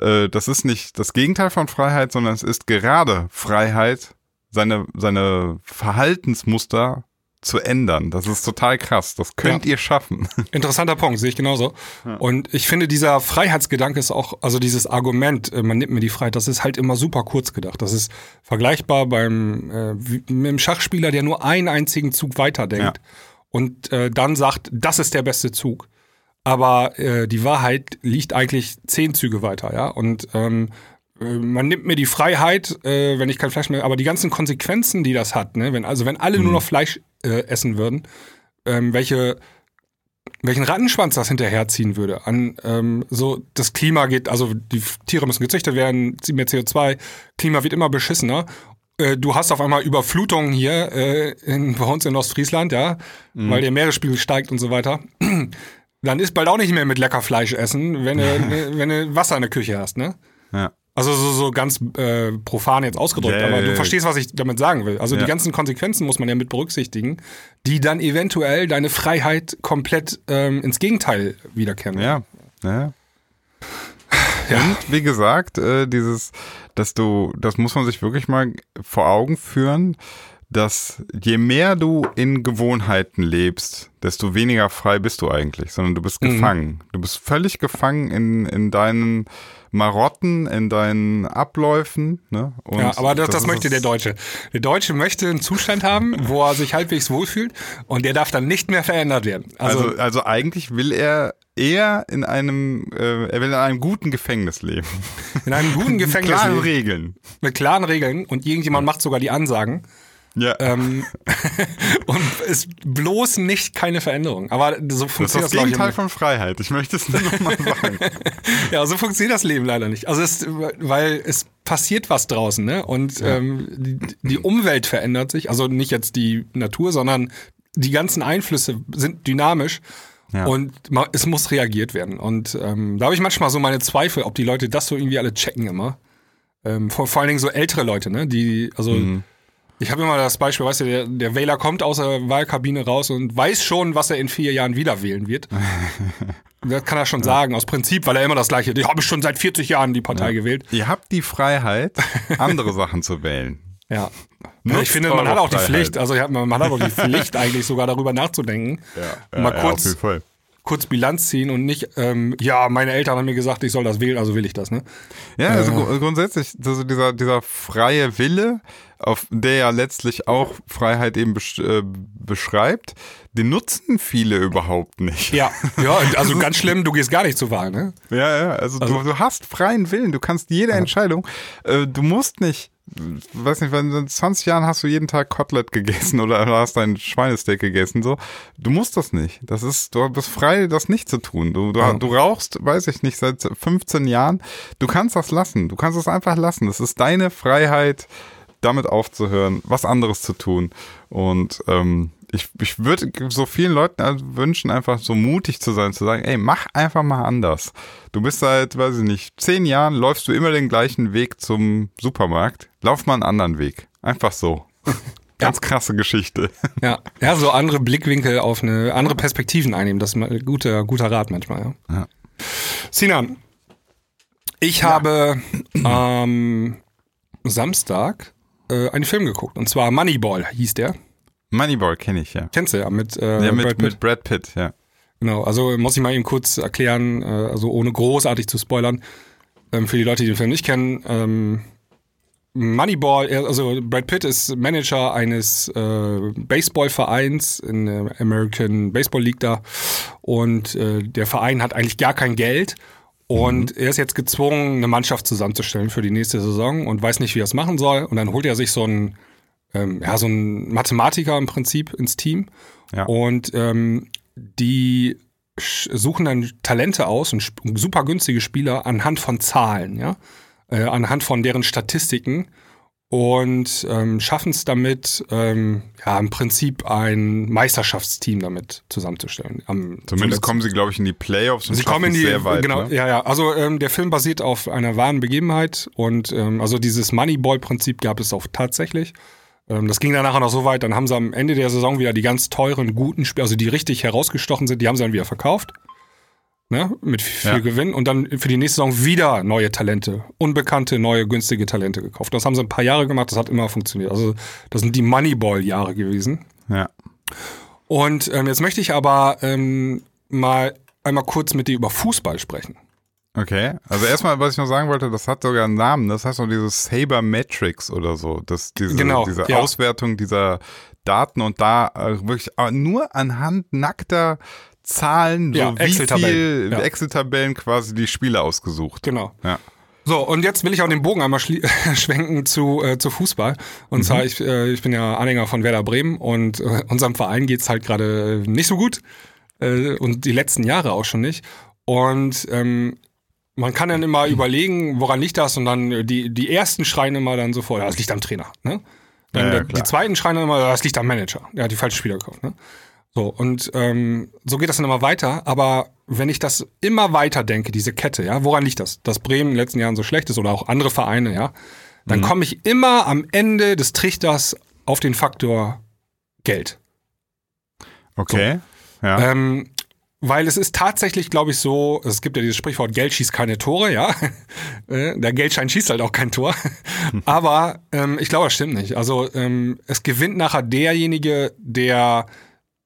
äh, das ist nicht das Gegenteil von Freiheit, sondern es ist gerade Freiheit, seine, seine Verhaltensmuster zu ändern. Das ist total krass. Das könnt Ja. ihr schaffen. Interessanter Punkt, sehe ich genauso. Und ich finde, dieser Freiheitsgedanke ist auch, also dieses Argument, äh, man nimmt mir die Freiheit, das ist halt immer super kurz gedacht. Das ist vergleichbar beim äh, mit dem Schachspieler, der nur einen einzigen Zug weiterdenkt Ja. und äh, dann sagt, das ist der beste Zug. Aber äh, die Wahrheit liegt eigentlich zehn Züge weiter, ja. Und ähm, äh, man nimmt mir die Freiheit, äh, wenn ich kein Fleisch mehr, aber die ganzen Konsequenzen, die das hat, ne, wenn also wenn alle nur noch Fleisch äh, essen würden, ähm, welche welchen Rattenschwanz das hinterherziehen würde. An ähm, so das Klima geht, also die Tiere müssen gezüchtet werden, ziehen mehr CO2, Klima wird immer beschissener äh, du hast auf einmal Überflutungen hier äh, in, bei uns in Ostfriesland, ja, Mhm. weil der Meeresspiegel steigt und so weiter. Dann ist bald auch nicht mehr mit lecker Fleisch essen, wenn du, wenn du Wasser in der Küche hast, ne? Ja. Also so, so ganz äh, profan jetzt ausgedrückt, Ja, ja, aber ja, du ja. verstehst, was ich damit sagen will. Also Ja. die ganzen Konsequenzen muss man ja mit berücksichtigen, die dann eventuell deine Freiheit komplett ähm, ins Gegenteil wiederkehren. Ja, ja. Und wie gesagt, äh, dieses, dass du, das muss man sich wirklich mal vor Augen führen, dass je mehr du in Gewohnheiten lebst, desto weniger frei bist du eigentlich, sondern du bist Mhm. gefangen. Du bist völlig gefangen in, in deinen Marotten, in deinen Abläufen. Ne? Und Ja, aber das, das, ist möchte der Deutsche. Der Deutsche möchte einen Zustand haben, wo er sich halbwegs wohlfühlt und der darf dann nicht mehr verändert werden. Also, Also, also eigentlich will er eher in einem, äh, er will in einem guten Gefängnis leben. in einem guten Gefängnis Klare leben, Regeln. mit klaren Regeln und irgendjemand macht sogar die Ansagen. Ja. Ähm, und ist bloß nicht keine Veränderung. Aber so Das ist funktioniert das das, glaub ich, Gegenteil von Freiheit. Ich möchte es nur noch mal sagen. Ja, so funktioniert das Leben leider nicht. Also es, weil es passiert was draußen, ne? Und ähm, die, die Umwelt verändert sich, also nicht jetzt die Natur, sondern die ganzen Einflüsse sind dynamisch. Ja. Und es muss reagiert werden. Und ähm, da habe ich manchmal so meine Zweifel, ob die Leute das so irgendwie alle checken immer. Ähm, vor, vor allen Dingen so ältere Leute, ne? Die, also ich habe immer das Beispiel, weißt du, der, der Wähler kommt aus der Wahlkabine raus und weiß schon, was er in vier Jahren wieder wählen wird. das kann er schon sagen, aus Prinzip, weil er immer das gleiche, ich habe schon seit 40 Jahren die Partei gewählt. Ihr habt die Freiheit, andere Sachen zu wählen. Ja. Nutzt ich finde, man hat auch die Freiheit. Pflicht, also ja, man man hat auch die Pflicht eigentlich sogar darüber nachzudenken. Ja, mal ja, kurz, auf jeden Fall. Kurz Bilanz ziehen und nicht, ähm, ja, meine Eltern haben mir gesagt, ich soll das wählen, also will ich das, ne? Ja, also gru- grundsätzlich, also dieser, dieser freie Wille, auf der ja letztlich auch Freiheit eben besch äh, beschreibt, den nutzen viele überhaupt nicht. Ja, ja, also ganz schlimm, du gehst gar nicht zur Wahl, ne? Ja, ja, also, du, du hast freien Willen, du kannst jede Entscheidung, äh, du musst nicht, weiß nicht, wenn in 20 Jahren hast du jeden Tag Kotelett gegessen oder hast dein Schweinesteak gegessen, so, du musst das nicht. Das ist, du bist frei, das nicht zu tun. Du, du, du rauchst, weiß ich nicht, seit 15 Jahren, du kannst das lassen, du kannst es einfach lassen. Das ist deine Freiheit, damit aufzuhören, was anderes zu tun. Und ähm, ich, ich würde so vielen Leuten wünschen, einfach so mutig zu sein, zu sagen, ey, mach einfach mal anders. Du bist seit, weiß ich nicht, zehn Jahren, läufst du immer den gleichen Weg zum Supermarkt. Lauf mal einen anderen Weg. Einfach so. Ganz krasse Geschichte. Ja, ja, so andere Blickwinkel auf eine andere Perspektiven einnehmen, das ist ein guter, guter Rat manchmal, ja. Ja. Sinan, ich habe am Samstag äh, einen Film geguckt und zwar Moneyball hieß der. Moneyball kenne ich, ja. Kennst du ja mit, äh, Ja, mit Brad Pitt. mit Brad Pitt, ja. Genau, also muss ich mal eben kurz erklären, äh, also ohne großartig zu spoilern, ähm, für die Leute, die den Film nicht kennen. Ähm, Moneyball, er- also Brad Pitt ist Manager eines äh, Baseballvereins in der American Baseball League da und äh, der Verein hat eigentlich gar kein Geld und er ist jetzt gezwungen, eine Mannschaft zusammenzustellen für die nächste Saison und weiß nicht, wie er es machen soll und dann holt er sich so einen, ähm, ja, so einen Mathematiker im Prinzip ins Team Ja. und ähm, die suchen dann Talente aus und super günstige Spieler anhand von Zahlen, ja, äh, anhand von deren Statistiken und ähm, schaffen es damit, ähm, ja, im Prinzip ein Meisterschaftsteam damit zusammenzustellen. Am, Zumindest kommen sie, glaube ich, in die Playoffs und Sie kommen in die, sehr weit. genau, ne? ja, ja. Also ähm, der Film basiert auf einer wahren Begebenheit und ähm, also dieses Moneyball-Prinzip gab es auch tatsächlich. Ähm, das ging dann nachher noch so weit, dann haben sie am Ende der Saison wieder die ganz teuren, guten Spiele, also die richtig herausgestochen sind, die haben sie dann wieder verkauft. Ne, mit viel Ja. Gewinn und dann für die nächste Saison wieder neue Talente, unbekannte, neue, günstige Talente gekauft. Das haben sie ein paar Jahre gemacht, das hat immer funktioniert. Also das sind die Moneyball-Jahre gewesen. Ja. Und ähm, jetzt möchte ich aber ähm, mal einmal kurz mit dir über Fußball sprechen. Okay, also erstmal, was ich noch sagen wollte, das hat sogar einen Namen, das heißt noch dieses Sabermetrics oder so, das, diese, Genau, diese ja. Auswertung dieser Daten und da äh, wirklich aber nur anhand nackter Zahlen, so Ja, wie Excel-Tabellen, viel ja. Excel-Tabellen quasi die Spiele ausgesucht. Genau. Ja. So, und jetzt will ich auch den Bogen einmal schwenken zu, äh, zu Fußball. Und zwar, ich, äh, ich bin ja Anhänger von Werder Bremen und äh, unserem Verein geht's halt gerade nicht so gut. Äh, und die letzten Jahre auch schon nicht. Und ähm, man kann dann immer überlegen, woran liegt das? Und dann die, die ersten schreien immer dann sofort, ja, das liegt am Trainer. Ne? Dann Ja, der, die zweiten schreien dann immer, das liegt am Manager. Der hat die falschen Spieler gekauft. Ne? So, und ähm, so geht das dann immer weiter. Aber wenn ich das immer weiter denke, diese Kette, ja, woran liegt das? Dass Bremen in den letzten Jahren so schlecht ist oder auch andere Vereine, ja, dann Mhm. komme ich immer am Ende des Trichters auf den Faktor Geld. Okay. Ja. Ähm, weil es ist tatsächlich, glaube ich, so, es gibt ja dieses Sprichwort, Geld schießt keine Tore, ja. Äh, Der Geldschein schießt halt auch kein Tor. Aber ähm, ich glaube, das stimmt nicht. Also ähm, es gewinnt nachher derjenige, der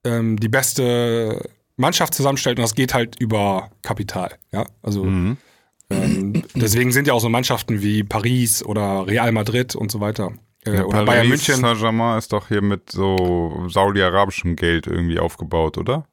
ähm, die beste Mannschaft zusammenstellt und das geht halt über Kapital, ja. Also Mhm. ähm, deswegen sind ja auch so Mannschaften wie Paris oder Real Madrid und so weiter. Äh, Ja, oder Bayern Paris München. Saint-Germain ist doch hier mit so saudi-arabischem Geld irgendwie aufgebaut, oder?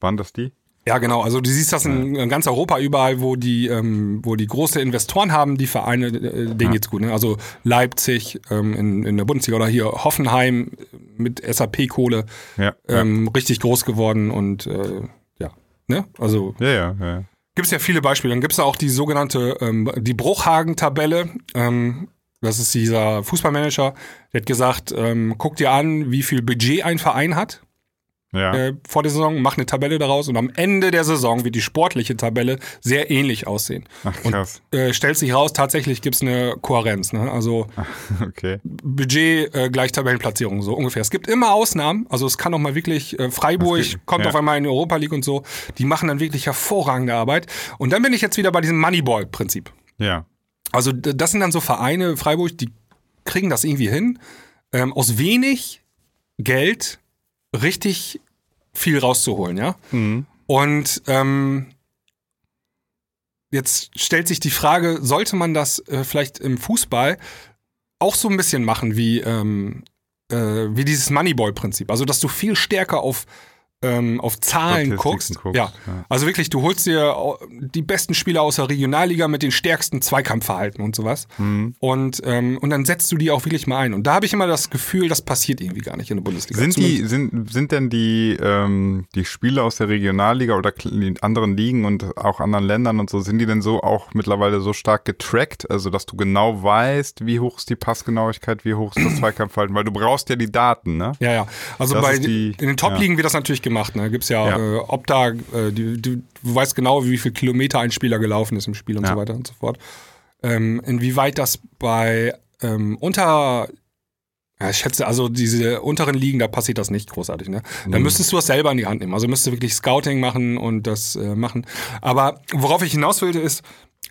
Waren das die? Ja, genau. Also du siehst das in, ganz Europa überall, wo die, ähm, wo die große Investoren haben, die Vereine, äh, denen geht's gut. Ne? Also Leipzig ähm, in, in der Bundesliga oder hier Hoffenheim mit SAP-Kohle Ja. ähm, richtig groß geworden und äh, ja. Ne? Also ja, ja, ja. ja. gibt es ja viele Beispiele. Dann gibt es auch die sogenannte, ähm, die Bruchhagen-Tabelle. Ähm, das ist dieser Fußballmanager, der hat gesagt, ähm, guck dir an, wie viel Budget ein Verein hat ja. äh, vor der Saison, mach eine Tabelle daraus und am Ende der Saison wird die sportliche Tabelle sehr ähnlich aussehen. Ach, krass. Äh, stellt sich raus, tatsächlich gibt's eine Kohärenz. Ne? Also Okay. Budget äh, gleich Tabellenplatzierung, so ungefähr. Es gibt immer Ausnahmen, also es kann auch mal wirklich, äh, Freiburg Es gibt- kommt ja. auf einmal in die Europa League und so, die machen dann wirklich hervorragende Arbeit. Und dann bin ich jetzt wieder bei diesem Moneyball-Prinzip. Ja. Also das sind dann so Vereine, Freiburg, die kriegen das irgendwie hin, ähm, aus wenig Geld richtig viel rauszuholen, ja. Mhm. Und ähm, jetzt stellt sich die Frage, sollte man das äh, vielleicht im Fußball auch so ein bisschen machen wie, ähm, äh, wie dieses Moneyball-Prinzip? Also, dass du viel stärker auf, ähm, auf Zahlen guckst. guckst, Ja. ja. Also wirklich, du holst dir au- die besten Spieler aus der Regionalliga mit den stärksten Zweikampfverhalten und sowas. Mhm. Und, ähm, und dann setzt du die auch wirklich mal ein. Und da habe ich immer das Gefühl, das passiert irgendwie gar nicht in der Bundesliga. Sind Zumindest- die, sind, sind denn die, ähm, die Spieler aus der Regionalliga oder anderen Ligen und auch anderen Ländern und so, sind die denn so auch mittlerweile so stark getrackt, also dass du genau weißt, wie hoch ist die Passgenauigkeit, wie hoch ist das Zweikampfverhalten, weil du brauchst ja die Daten, ne? Ja, ja. Also Das bei die- in den Top-Ligen wird das natürlich gemacht. Ne? Gibt's ja, Ja. Äh, Opta, äh, die, die, du weißt genau, wie viel Kilometer ein Spieler gelaufen ist im Spiel und Ja. so weiter und so fort. Ähm, inwieweit das bei ähm, unter ja, ich schätze, also diese unteren Ligen, da passiert das nicht großartig. Ne? Da Mhm. müsstest du das selber in die Hand nehmen. Also müsstest du wirklich Scouting machen und das äh, machen. Aber worauf ich hinaus wollte, ist,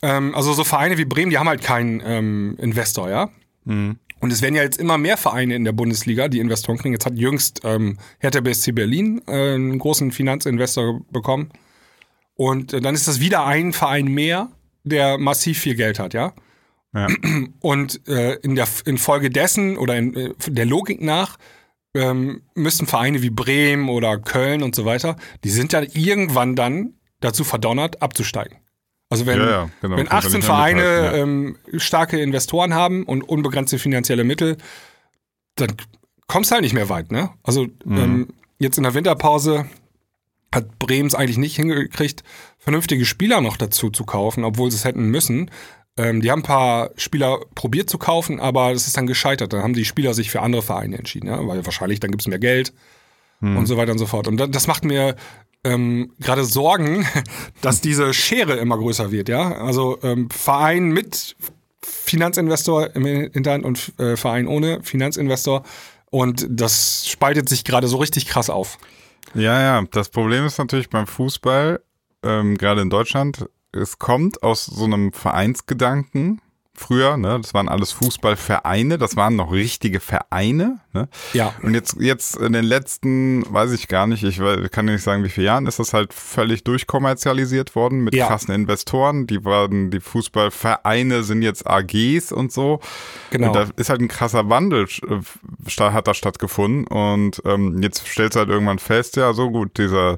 ähm, also so Vereine wie Bremen, die haben halt keinen ähm, Investor, ja. Mhm. Und es werden ja jetzt immer mehr Vereine in der Bundesliga, die Investoren kriegen. Jetzt hat jüngst ähm, Hertha BSC Berlin äh, einen großen Finanzinvestor bekommen. Und äh, dann ist das wieder ein Verein mehr, der massiv viel Geld hat, ja. Ja. Und äh, in der infolgedessen oder in äh, der Logik nach ähm, müssen Vereine wie Bremen oder Köln und so weiter, die sind ja irgendwann dann dazu verdonnert, abzusteigen. Also wenn, Ja, ja, genau. wenn Kannst du 18 nicht mehr Vereine mithalten, ja. ähm, starke Investoren haben und unbegrenzte finanzielle Mittel, dann kommst du halt nicht mehr weit. Ne? Also Mhm. ähm, jetzt in der Winterpause hat Bremen es eigentlich nicht hingekriegt, vernünftige Spieler noch dazu zu kaufen, obwohl sie es hätten müssen. Ähm, die haben ein paar Spieler probiert zu kaufen, aber das ist dann gescheitert. Dann haben die Spieler sich für andere Vereine entschieden, ja? weil wahrscheinlich dann gibt es mehr Geld und so weiter und so fort. Und da- das macht mir ähm, gerade Sorgen, dass diese Schere immer größer wird. Ja, also ähm, Verein mit Finanzinvestor im Hinterhand und äh, Verein ohne Finanzinvestor. Und das spaltet sich gerade so richtig krass auf. Ja, ja. Das Problem ist natürlich beim Fußball, ähm, gerade in Deutschland, es kommt aus so einem Vereinsgedanken. Früher, ne, das waren alles Fußballvereine, das waren noch richtige Vereine, ne? Ja. Und jetzt, jetzt in den letzten, weiß ich gar nicht, ich kann dir nicht sagen, wie viele Jahren, ist das halt völlig durchkommerzialisiert worden mit Ja. krassen Investoren. Die waren, die Fußballvereine sind jetzt AGs und so. Genau. Und da ist halt ein krasser Wandel, äh, hat da stattgefunden. Und ähm, jetzt stellst du halt irgendwann fest, ja, so gut, dieser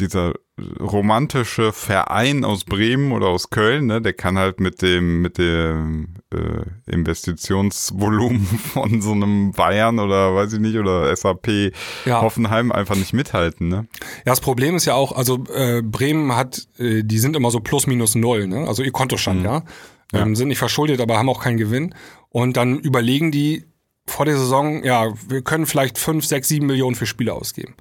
dieser romantische Verein aus Bremen oder aus Köln, ne, der kann halt mit dem mit dem äh, Investitionsvolumen von so einem Bayern oder weiß ich nicht oder SAP Ja. Hoffenheim einfach nicht mithalten, ne? Ja, das Problem ist ja auch, also äh, Bremen hat, äh, die sind immer so plus minus null, ne? Also ihr Kontostand, ja. Ähm, sind nicht verschuldet, aber haben auch keinen Gewinn. Und dann überlegen die vor der Saison, ja, wir können vielleicht fünf, sechs, sieben Millionen für Spieler ausgeben.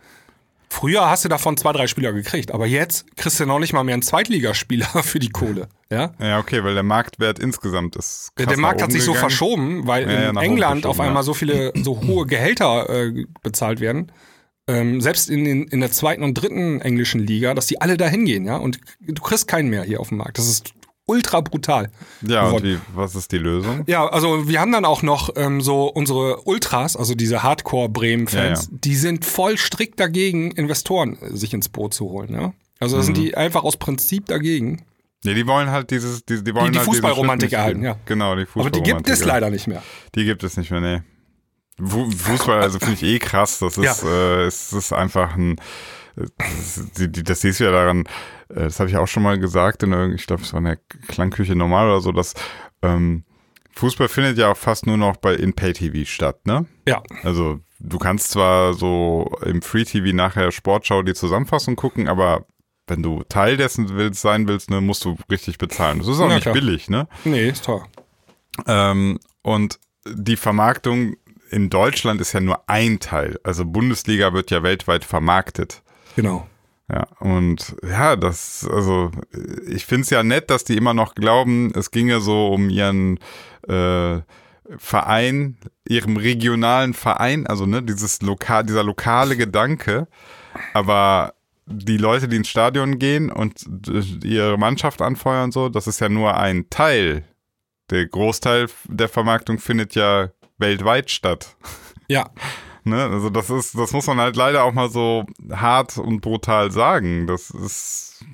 Früher hast du davon zwei, drei Spieler gekriegt, aber jetzt kriegst du noch nicht mal mehr einen Zweitligaspieler für die Kohle. Ja? Ja, okay, weil der Marktwert insgesamt ist Der, krass der Markt nach hat sich so verschoben, weil Ja, ja, in oben England auf einmal ja. so viele, so hohe Gehälter äh, bezahlt werden. Ähm, selbst in, den, in der zweiten und dritten englischen Liga, dass die alle da hingehen, ja. Und du kriegst keinen mehr hier auf dem Markt. Das ist ultra brutal. Ja, und geworden. wie, was ist die Lösung? Ja, also wir haben dann auch noch ähm, so unsere Ultras, also diese Hardcore-Bremen-Fans, Ja, ja. die sind voll strikt dagegen, Investoren äh, sich ins Boot zu holen, ja. Also da sind Mhm. die einfach aus Prinzip dagegen. Nee, die wollen halt dieses, die, die wollen die halt diesen Fußballromantik erhalten, ja. Genau, die Aber Fußballromantik. die gibt es ja. leider nicht mehr. Die gibt es nicht mehr, nee. Fu- Fußball, also finde ich eh krass. Das ist, äh, es ist einfach ein, das, siehst du ja daran, äh, das habe ich auch schon mal gesagt, in ich glaube, es war in der Klangküche normal oder so, dass ähm, Fußball findet ja auch fast nur noch bei in Pay-TV statt, ne? Ja. Also du kannst zwar so im Free-TV nachher Sportschau die Zusammenfassung gucken, aber wenn du Teil dessen willst, sein willst, ne, musst du richtig bezahlen. Das ist auch Ja, nicht klar. billig, ne? Nee, ist teuer. Ähm, und die Vermarktung in Deutschland ist ja nur ein Teil. Also Bundesliga wird ja weltweit vermarktet. Genau. Ja, und ja, das, also ich finde es ja nett, dass die immer noch glauben, es ginge so um ihren äh, Verein, ihrem regionalen Verein, also ne, dieses lokal, dieser lokale Gedanke. Aber die Leute, die ins Stadion gehen und ihre Mannschaft anfeuern so, das ist ja nur ein Teil. Der Großteil der Vermarktung findet ja weltweit statt. Ja. Ne? Also das ist, das muss man halt leider auch mal so hart und brutal sagen. Das ist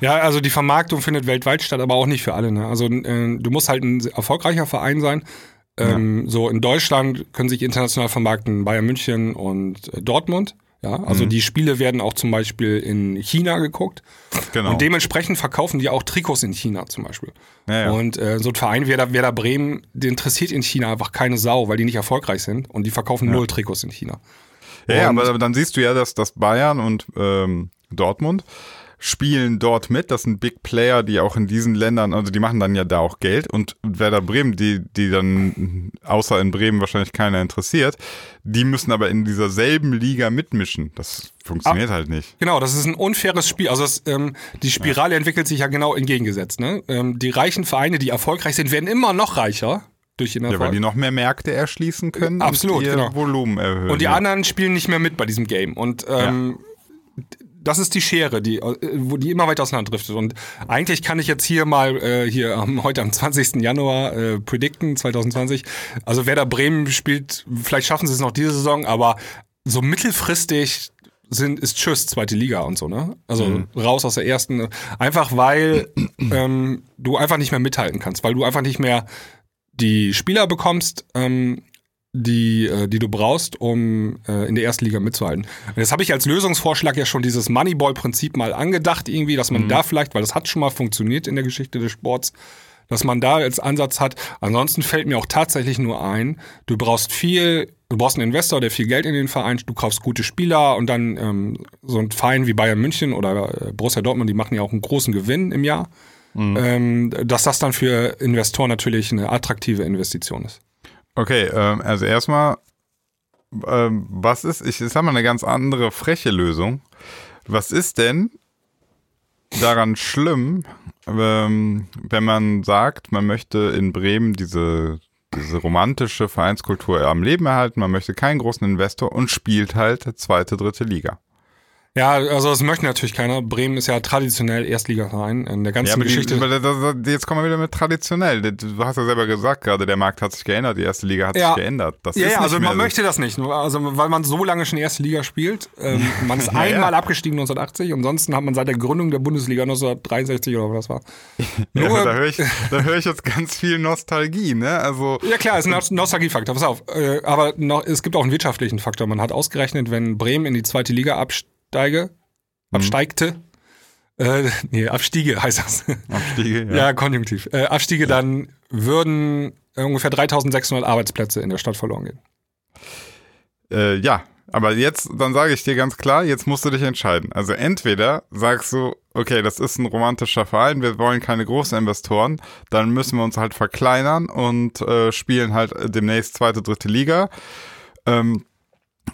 Ja, also die Vermarktung findet weltweit statt, aber auch nicht für alle. Ne? Also äh, du musst halt ein erfolgreicher Verein sein. Ähm, So in Deutschland können sich international vermarkten Bayern München und äh, Dortmund. Ja, also Mhm. die Spiele werden auch zum Beispiel in China geguckt. genau. Und dementsprechend verkaufen die auch Trikots in China zum Beispiel. Ja, ja. Und äh, so ein Verein wie Werder, Werder Bremen, der interessiert in China einfach keine Sau, weil die nicht erfolgreich sind und die verkaufen null Trikots in China. ja, ja, und- aber dann siehst du ja, dass, dass Bayern und ähm, Dortmund spielen dort mit. Das sind Big Player, die auch in diesen Ländern, also die machen dann ja da auch Geld. Und Werder Bremen, die, die dann außer in Bremen wahrscheinlich keiner interessiert, die müssen aber in dieser selben Liga mitmischen. Das funktioniert halt nicht. Genau, das ist ein unfaires Spiel. Also es, ähm, die Spirale entwickelt sich ja genau entgegengesetzt. Ne? Ähm, die reichen Vereine, die erfolgreich sind, werden immer noch reicher durch den Ja, weil Erfolg. die noch mehr Märkte erschließen können Absolut, und ihr genau. Volumen erhöhen. und die ja. anderen spielen nicht mehr mit bei diesem Game. Und ähm, das ist die Schere, die, äh, wo die immer weiter auseinanderdriftet. Und eigentlich kann ich jetzt hier mal, äh, hier am, heute am 20. Januar, äh, predikten, 2020. Also Werder Bremen spielt, vielleicht schaffen sie es noch diese Saison, aber so mittelfristig sind, ist Tschüss, zweite Liga und so, ne? Also raus aus der ersten. Einfach weil ähm, du einfach nicht mehr mithalten kannst, weil du einfach nicht mehr die Spieler bekommst, ähm, die, äh, die du brauchst, um äh, in der ersten Liga mitzuhalten. Und jetzt habe ich als Lösungsvorschlag ja schon dieses Moneyball-Prinzip mal angedacht, irgendwie, dass man da vielleicht, weil das hat schon mal funktioniert in der Geschichte des Sports, dass man da als Ansatz hat. Ansonsten fällt mir auch tatsächlich nur ein, du brauchst viel, du brauchst einen Investor, der viel Geld in den Verein, du kaufst gute Spieler und dann ähm, so ein Verein wie Bayern München oder äh, Borussia Dortmund, die machen ja auch einen großen Gewinn im Jahr. Ähm, dass das dann für Investoren natürlich eine attraktive Investition ist. Okay, ähm, also erstmal, ähm, was ist, ich sag mal eine ganz andere freche Lösung. Was ist denn daran schlimm, ähm, wenn man sagt, man möchte in Bremen diese, diese romantische Vereinskultur am Leben erhalten, man möchte keinen großen Investor und spielt halt zweite, dritte Liga. Ja, also das möchte natürlich keiner. Bremen ist ja traditionell Erstligaverein in der ganzen Ja, die, Geschichte. das, jetzt kommen wir wieder mit traditionell. Du hast ja selber gesagt gerade, der Markt hat sich geändert, die erste Liga hat Ja. sich geändert. Das ja, ist ja, also man so. möchte das nicht, also weil man so lange schon erste Liga spielt. Ähm, man ist einmal abgestiegen 1980, ansonsten hat man seit der Gründung der Bundesliga 1963 oder was das war. Nur, da höre ich, da höre ich jetzt ganz viel Nostalgie, ne? Also Ja klar, ist ein Nost- Nostalgiefaktor, pass auf. Äh, aber noch, es gibt auch einen wirtschaftlichen Faktor. Man hat ausgerechnet, wenn Bremen in die zweite Liga absteige, absteigte, äh, nee, Abstiege heißt das. Abstiege, ja. ja, konjunktiv. Äh, Abstiege, dann würden ungefähr 3600 Arbeitsplätze in der Stadt verloren gehen. Äh, ja, aber jetzt, dann sage ich dir ganz klar, jetzt musst du dich entscheiden. Also entweder sagst du, okay, das ist ein romantischer Verein, wir wollen keine großen Investoren, dann müssen wir uns halt verkleinern und äh, spielen halt demnächst zweite, dritte Liga. Ähm,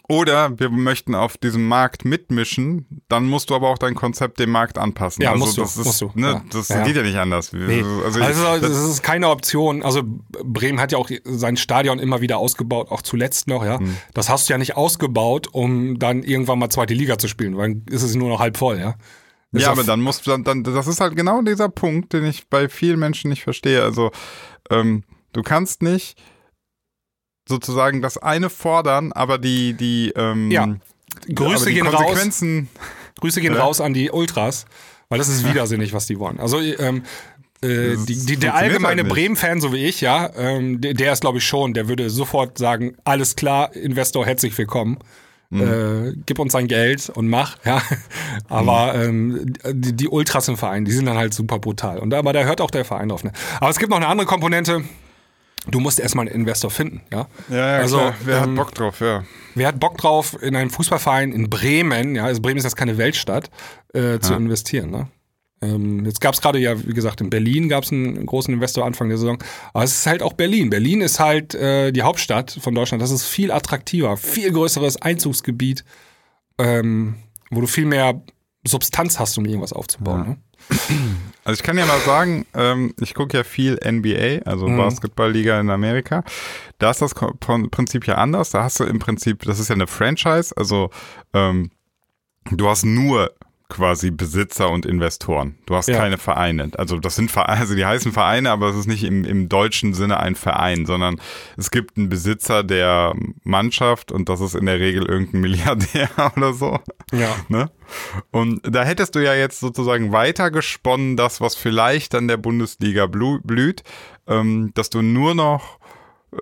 oder wir möchten auf diesem Markt mitmischen, dann musst du aber auch dein Konzept dem Markt anpassen. Ja, also musst das du, Ist, musst du. Ne, Ja. Das Ja. geht ja nicht anders. Nee. Also, Also, ich, das ist keine Option. Also Bremen hat ja auch sein Stadion immer wieder ausgebaut, auch zuletzt noch, ja. Hm. Das hast du ja nicht ausgebaut, um dann irgendwann mal zweite Liga zu spielen, weil dann ist es nur noch halb voll, ja. Ist ja, aber dann musst du dann, dann, das ist halt genau dieser Punkt, den ich bei vielen Menschen nicht verstehe. Also, ähm, du kannst nicht sozusagen das eine fordern, aber die, die, ähm, Ja. Grüße die gehen raus. Konsequenzen, Grüße gehen Ja. raus an die Ultras, weil das ist widersinnig, was die wollen. Also ähm, äh, die, die, der funktioniert allgemeine halt. Bremen-Fan, so wie ich, ja, ähm, der, der ist, glaube ich, schon, der würde sofort sagen, alles klar, Investor, herzlich willkommen. Mhm. Äh, gib uns dein Geld und mach, ja. Aber ähm, die, die Ultras im Verein, die sind dann halt super brutal. Und aber da hört auch der Verein drauf. Ne? Aber es gibt noch eine andere Komponente. Du musst erstmal einen Investor finden, ja. ja, ja, Also, klar. wer ähm, hat Bock drauf, ja. Wer hat Bock drauf, in einem Fußballverein in Bremen, ja, also Bremen ist jetzt keine Weltstadt, äh, zu Ja. investieren, ne? Ähm, jetzt gab es gerade ja, wie gesagt, in Berlin gab es einen großen Investor Anfang der Saison. Aber es ist halt auch Berlin. Berlin ist halt äh, die Hauptstadt von Deutschland. Das ist viel attraktiver, viel größeres Einzugsgebiet, ähm, wo du viel mehr Substanz hast, um irgendwas aufzubauen. Ja. Ne? Also ich kann ja mal sagen, ähm, ich gucke ja viel NBA, also Mhm. Basketballliga in Amerika. Da ist das Prinzip ja anders. Da hast du im Prinzip, das ist ja eine Franchise, also ähm, du hast nur quasi Besitzer und Investoren. Du hast Ja. keine Vereine. Also das sind Vereine, also die heißen Vereine, aber es ist nicht im, im deutschen Sinne ein Verein, sondern es gibt einen Besitzer der Mannschaft und das ist in der Regel irgendein Milliardär oder so. Ja. Ne? Und da hättest du ja jetzt sozusagen weiter gesponnen, das, was vielleicht an der Bundesliga blü- blüht, ähm, dass du nur noch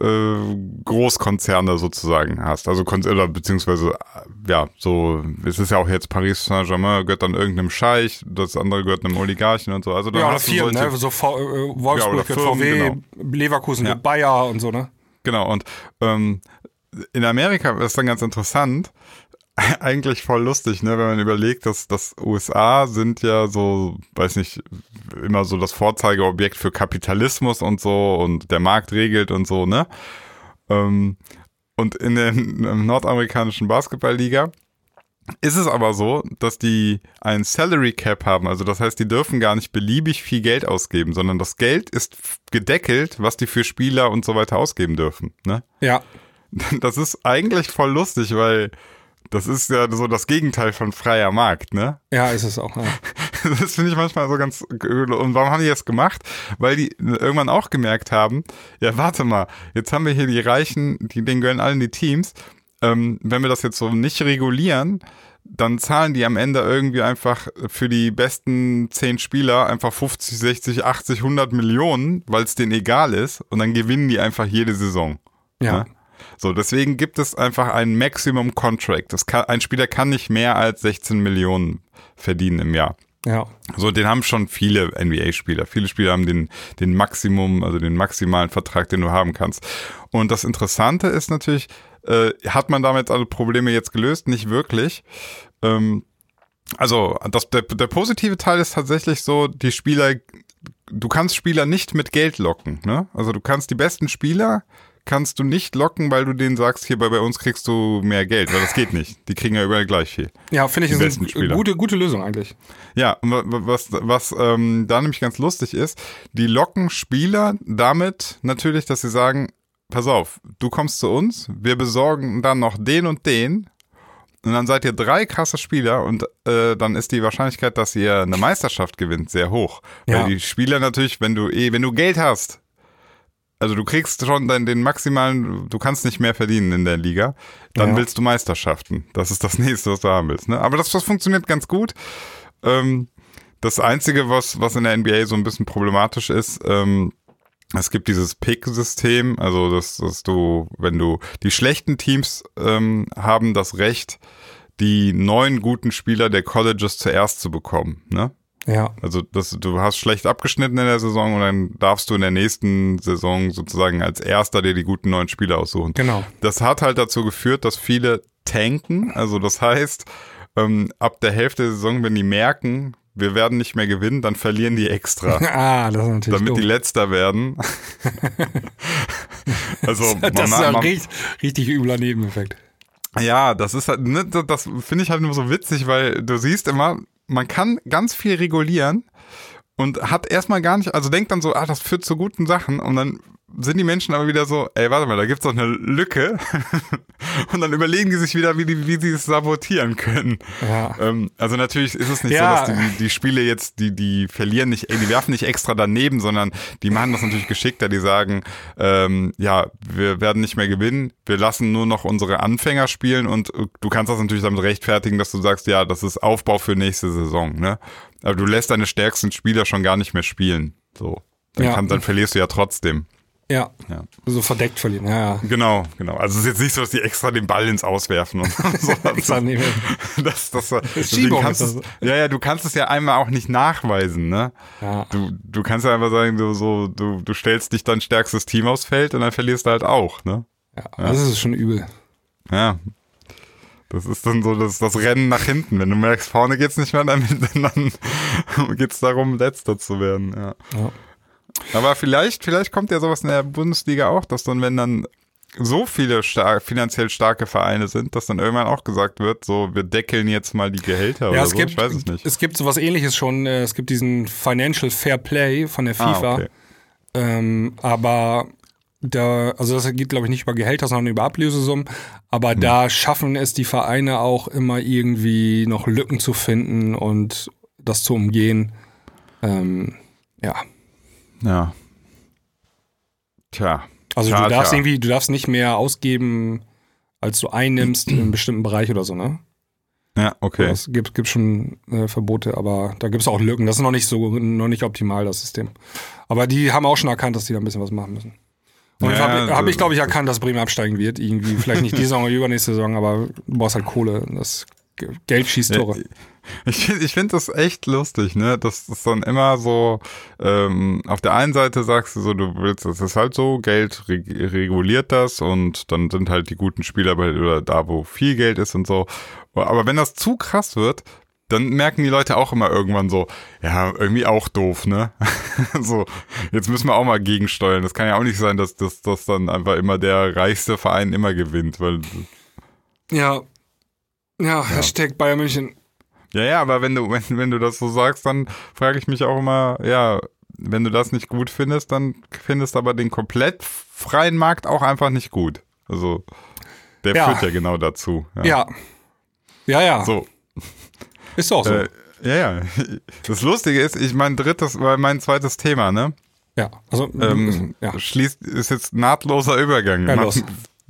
äh, Großkonzerne sozusagen hast. Also oder beziehungsweise, äh, ja, so, es ist ja auch jetzt Paris Saint-Germain gehört dann irgendeinem Scheich, das andere gehört einem Oligarchen und so. Also Ja, oder solche- ne? So v äh, Ja, Wolfsburg wird Firmen, VW, Leverkusen Ja. Bayer und so, ne? Genau, und ähm, in Amerika ist dann ganz interessant, eigentlich voll lustig, ne, wenn man überlegt, dass das USA sind ja so, weiß nicht, immer so das Vorzeigeobjekt für Kapitalismus und so und der Markt regelt und so, ne? Ähm, und in der nordamerikanischen Basketballliga ist es aber so, dass die ein Salary Cap haben, also das heißt, die dürfen gar nicht beliebig viel Geld ausgeben, sondern das Geld ist gedeckelt, was die für Spieler und so weiter ausgeben dürfen, ne? Ja. Das ist eigentlich voll lustig, weil das ist ja so das Gegenteil von freier Markt, ne? Ja, ist es auch. Ja. Das finde ich manchmal so ganz. Und warum haben die das gemacht? Weil die irgendwann auch gemerkt haben, ja, warte mal, jetzt haben wir hier die Reichen, die, denen gehören allen die Teams. Ähm, wenn wir das jetzt so nicht regulieren, dann zahlen die am Ende irgendwie einfach für die besten zehn Spieler einfach 50, 60, 80, 100 Millionen, weil es denen egal ist. Und dann gewinnen die einfach jede Saison. ja. Ne? So, deswegen gibt es einfach ein Maximum Contract. Das kann, ein Spieler kann nicht mehr als 16 Millionen verdienen im Jahr. Ja. So, den haben schon viele NBA-Spieler. Viele Spieler haben den, den Maximum, also den maximalen Vertrag, den du haben kannst. Und das Interessante ist natürlich, äh, hat man damit alle Probleme jetzt gelöst? Nicht wirklich. Ähm, also, das, der, der positive Teil ist tatsächlich so, die Spieler, du kannst Spieler nicht mit Geld locken. Ne? Also, du kannst die besten Spieler kannst du nicht locken, weil du denen sagst, hier bei, bei uns kriegst du mehr Geld, weil das geht nicht. Die kriegen ja überall gleich viel. Ja, finde ich, ist eine gute, gute Lösung eigentlich. Ja, und wa- wa- was, was ähm, da nämlich ganz lustig ist, die locken Spieler damit natürlich, dass sie sagen, pass auf, du kommst zu uns, wir besorgen dann noch den und den und dann seid ihr drei krasse Spieler und äh, dann ist die Wahrscheinlichkeit, dass ihr eine Meisterschaft gewinnt, sehr hoch. Ja. Weil die Spieler natürlich, wenn du eh, wenn du Geld hast, also du kriegst schon den, den maximalen, du kannst nicht mehr verdienen in der Liga, dann Ja. willst du Meisterschaften. Das ist das nächste, was du haben willst. Ne? Aber das, das funktioniert ganz gut. Ähm, das Einzige, was, was in der NBA so ein bisschen problematisch ist, ähm, es gibt dieses Pick-System, also dass, dass du, wenn du, die schlechten Teams ähm, haben das Recht, die neun guten Spieler der Colleges zuerst zu bekommen. Ne? Ja. Also das, du hast schlecht abgeschnitten in der Saison und dann darfst du in der nächsten Saison sozusagen als erster dir die guten neuen Spieler aussuchen. Genau. Das hat halt dazu geführt, dass viele tanken. Also das heißt, ähm, ab der Hälfte der Saison, wenn die merken, wir werden nicht mehr gewinnen, dann verlieren die extra. ah, das ist natürlich damit doof. die letzter werden. also das man, ist ein richtig, richtig übler Nebeneffekt. ja, das ist halt, ne, das- das finde ich halt nur so witzig, weil du siehst immer, man kann ganz viel regulieren und hat erstmal gar nicht, also denkt dann so, ah, das führt zu guten Sachen und dann sind die Menschen aber wieder so, ey, warte mal, da gibt's doch eine Lücke und dann überlegen die sich wieder, wie, die, wie sie es sabotieren können. Ja. Ähm, also natürlich ist es nicht Ja. so, dass die, die Spiele jetzt, die, die verlieren nicht, ey, die werfen nicht extra daneben, sondern die machen das natürlich geschickter. Die sagen, ähm, ja, wir werden nicht mehr gewinnen, wir lassen nur noch unsere Anfänger spielen und äh, du kannst das natürlich damit rechtfertigen, dass du sagst, ja, das ist Aufbau für nächste Saison, ne? Aber du lässt deine stärksten Spieler schon gar nicht mehr spielen. So. Dann, Ja. kann, dann verlierst du ja trotzdem. Ja. Ja. So verdeckt verlieren. Ja, ja. Genau, genau. Also es ist jetzt nicht so, dass die extra den Ball ins Auswerfen und so. Extra nehmen. Das, das, deswegen Schiebung kannst ist es, ja, ja, du kannst es ja einmal auch nicht nachweisen, ne? Ja. Du, du kannst ja einfach sagen, du, so, du, du stellst dich dein stärkstes Team aufs Feld und dann verlierst du halt auch, ne? ja. Das ist schon übel. Ja. Das ist dann so das, das Rennen nach hinten. Wenn du merkst, vorne geht's nicht mehr, dann, dann geht's darum, Letzter zu werden, ja. Ja. Aber vielleicht, vielleicht kommt ja sowas in der Bundesliga auch, dass dann, wenn dann so viele star finanziell starke Vereine sind, dass dann irgendwann auch gesagt wird, so, wir deckeln jetzt mal die Gehälter oder Ja, es so. gibt, ich weiß es nicht. es gibt sowas ähnliches schon. äh, Es gibt diesen Financial Fair Play von der FIFA. Ah, okay. Ähm, aber da, also das geht, glaube ich, nicht über Gehälter, sondern über Ablösesummen. Aber Hm. da schaffen es die Vereine auch immer irgendwie noch Lücken zu finden und das zu umgehen. Ähm, ja. Ja. Tja. Also Tja, du darfst tja. irgendwie, du darfst nicht mehr ausgeben, als du einnimmst in einem bestimmten Bereich oder so, ne? Ja, okay. Es gibt, gibt schon äh, Verbote, aber da gibt es auch Lücken. Das ist noch nicht so, noch nicht optimal, das System. Aber die haben auch schon erkannt, dass die da ein bisschen was machen müssen. Und Ja, habe hab ich, glaube ich, erkannt, dass Bremen absteigen wird. Irgendwie, vielleicht nicht diese Saison oder übernächste Saison, aber du brauchst halt Kohle. Das Ge- Geld schießt Tore. Ich finde ich find das echt lustig, ne? Das ist dann immer so, ähm, auf der einen Seite sagst du so, du willst, das ist halt so, Geld reg reguliert das und dann sind halt die guten Spieler bei, oder da, wo viel Geld ist und so. Aber wenn das zu krass wird, dann merken die Leute auch immer irgendwann so, ja, irgendwie auch doof, ne? so, jetzt müssen wir auch mal gegensteuern. Das kann ja auch nicht sein, dass das dass dann einfach immer der reichste Verein immer gewinnt, weil Ja. Ja, Hashtag Bayern München. Ja, ja, aber wenn du, wenn, wenn du das so sagst, dann frage ich mich auch immer, ja, wenn du das nicht gut findest, dann findest aber den komplett freien Markt auch einfach nicht gut. Also, der Ja. führt ja genau dazu. Ja. Ja, ja. So, Ist auch so. äh, ja, ja. Das Lustige ist, ich mein drittes, mein zweites Thema, ne? ja. Also, Ähm, ja. Schließt, ist jetzt nahtloser Übergang. Ja, los.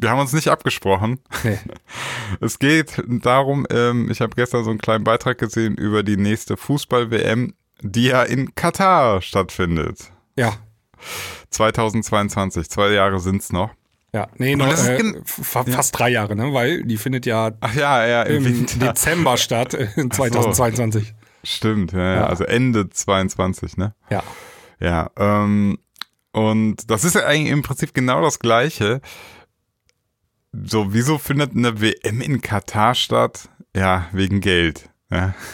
Wir haben uns nicht abgesprochen. Nee. Es geht darum, ähm, ich habe gestern so einen kleinen Beitrag gesehen über die nächste Fußball-WM, die ja in Katar stattfindet. Ja. 2022, zwei Jahre sind's noch. Ja. Nee, noch, äh, fa fast drei Jahre, ne? Weil die findet ja Ach ja, ja, im, im. Dezember statt, äh, in 2022. Stimmt, ja, ja, Ja. also Ende 22, ne? Ja. Ja, ähm, und das ist ja eigentlich im Prinzip genau das Gleiche. So, wieso findet eine WM in Katar statt? Ja, wegen Geld. Ja.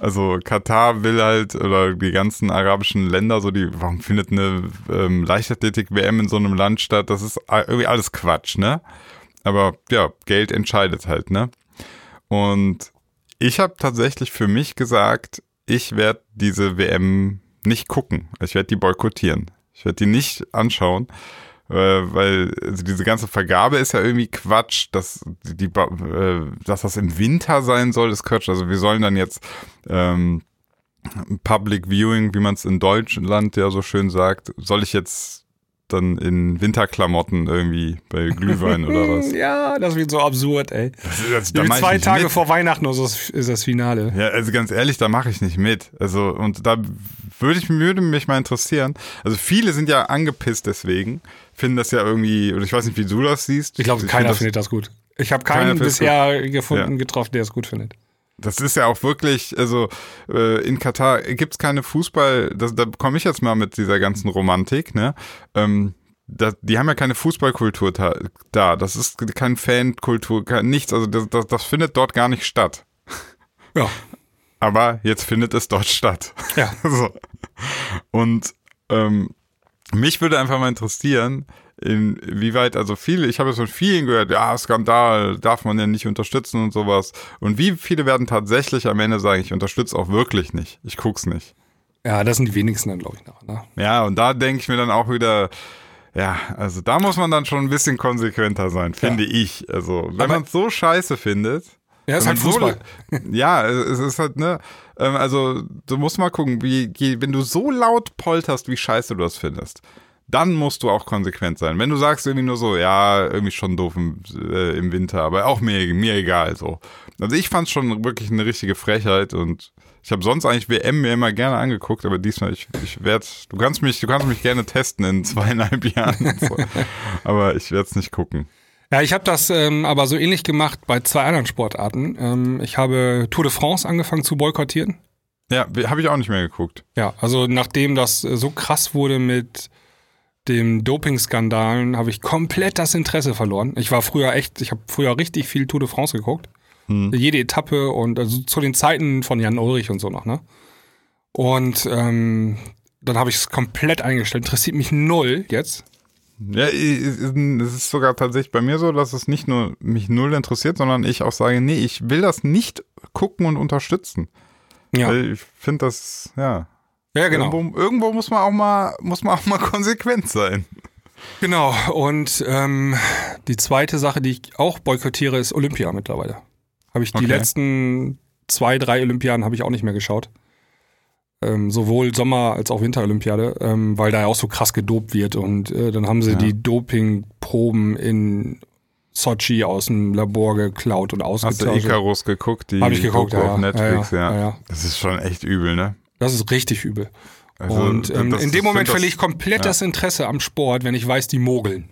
Also Katar will halt, oder die ganzen arabischen Länder, so die, warum findet eine ähm, Leichtathletik-WM in so einem Land statt? Das ist irgendwie alles Quatsch, ne? Aber ja, Geld entscheidet halt, ne? Und ich habe tatsächlich für mich gesagt, ich werde diese WM nicht gucken. Ich werde die boykottieren. Ich werde die nicht anschauen, weil also diese ganze Vergabe ist ja irgendwie Quatsch. Dass, die, äh, dass das im Winter sein soll, ist Quatsch. Also wir sollen dann jetzt ähm, Public Viewing, wie man es in Deutschland ja so schön sagt, soll ich jetzt dann in Winterklamotten irgendwie bei Glühwein oder was? Ja, das wird so absurd, ey. Das, da mach ich zwei Tage mit. vor Weihnachten ist das, ist das Finale. Ja, also ganz ehrlich, da mache ich nicht mit. Also, und da würde ich würde mich mal interessieren. Also viele sind ja angepisst deswegen, finden das ja irgendwie, oder ich weiß nicht, wie du das siehst. Ich glaube, find keiner das, findet das gut. Ich habe keinen bisher gefunden, Ja. getroffen, der es gut findet. Das ist ja auch wirklich, also äh, in Katar gibt's keine Fußball, das, da komme ich jetzt mal mit dieser ganzen Romantik, ne? Ähm, da, die haben ja keine Fußballkultur da, das ist kein Fankultur, kein, nichts, also das, das, das findet dort gar nicht statt. Ja. Aber jetzt findet es dort statt. Ja. so. Und ähm, mich würde einfach mal interessieren, inwieweit, also viele, ich habe es von vielen gehört, ja, Skandal, darf man ja nicht unterstützen und sowas. Und wie viele werden tatsächlich am Ende sagen, ich unterstütze auch wirklich nicht. Ich guck's nicht. Ja, das sind die wenigsten dann, glaube ich, noch. Ne? Ja, und da denke ich mir dann auch wieder, ja, also da muss man dann schon ein bisschen konsequenter sein, finde ich. Also, wenn man es so scheiße findet, Ja, ist halt man so- Fußball. ja, es ist halt, ne, ähm, also du musst mal gucken, wie, wenn du so laut polterst, wie scheiße du das findest, dann musst du auch konsequent sein. Wenn du sagst irgendwie nur so, ja, irgendwie schon doof im, äh, im Winter, aber auch mir, mir egal so. Also ich fand's schon wirklich eine richtige Frechheit und ich habe sonst eigentlich WM mir immer gerne angeguckt, aber diesmal, ich, ich werde, du kannst mich, du kannst mich gerne testen in zweieinhalb Jahren. So. aber ich werde es nicht gucken. Ja, ich habe das ähm, aber so ähnlich gemacht bei zwei anderen Sportarten. Ähm, ich habe Tour de France angefangen zu boykottieren. Ja, habe ich auch nicht mehr geguckt. Ja, also nachdem das äh, so krass wurde mit dem Doping-Skandalen, habe ich komplett das Interesse verloren. Ich war früher echt, ich habe früher richtig viel Tour de France geguckt. Jede Etappe und also zu den Zeiten von Jan Ulrich und so noch, ne? Und ähm, dann habe ich es komplett eingestellt. Interessiert mich null jetzt. Ja, es ist sogar tatsächlich bei mir so, dass es nicht nur mich null interessiert, sondern ich auch sage, nee, ich will das nicht gucken und unterstützen. Ja, Weil ich finde das, ja. ja genau. Irgendwo, irgendwo muss man auch mal, muss man auch mal konsequent sein. Genau. Und ähm, die zweite Sache, die ich auch boykottiere, ist Olympia mittlerweile. Habe ich die Okay. letzten zwei, drei Olympiaden habe ich auch nicht mehr geschaut. Ähm, sowohl Sommer- als auch Winterolympiade, ähm, weil da ja auch so krass gedopt wird. Und äh, dann haben sie Ja. die Dopingproben in Sochi aus dem Labor geklaut und Hast du ausgetauscht. Icarus geguckt? Die Hab ich geguckt, Doku ja, auf. Netflix, Ja, ja. Das ist schon echt übel, ne? Das ist richtig übel. Also, und ähm, in dem Moment verliere ich komplett das Interesse am Sport, wenn ich weiß, die mogeln.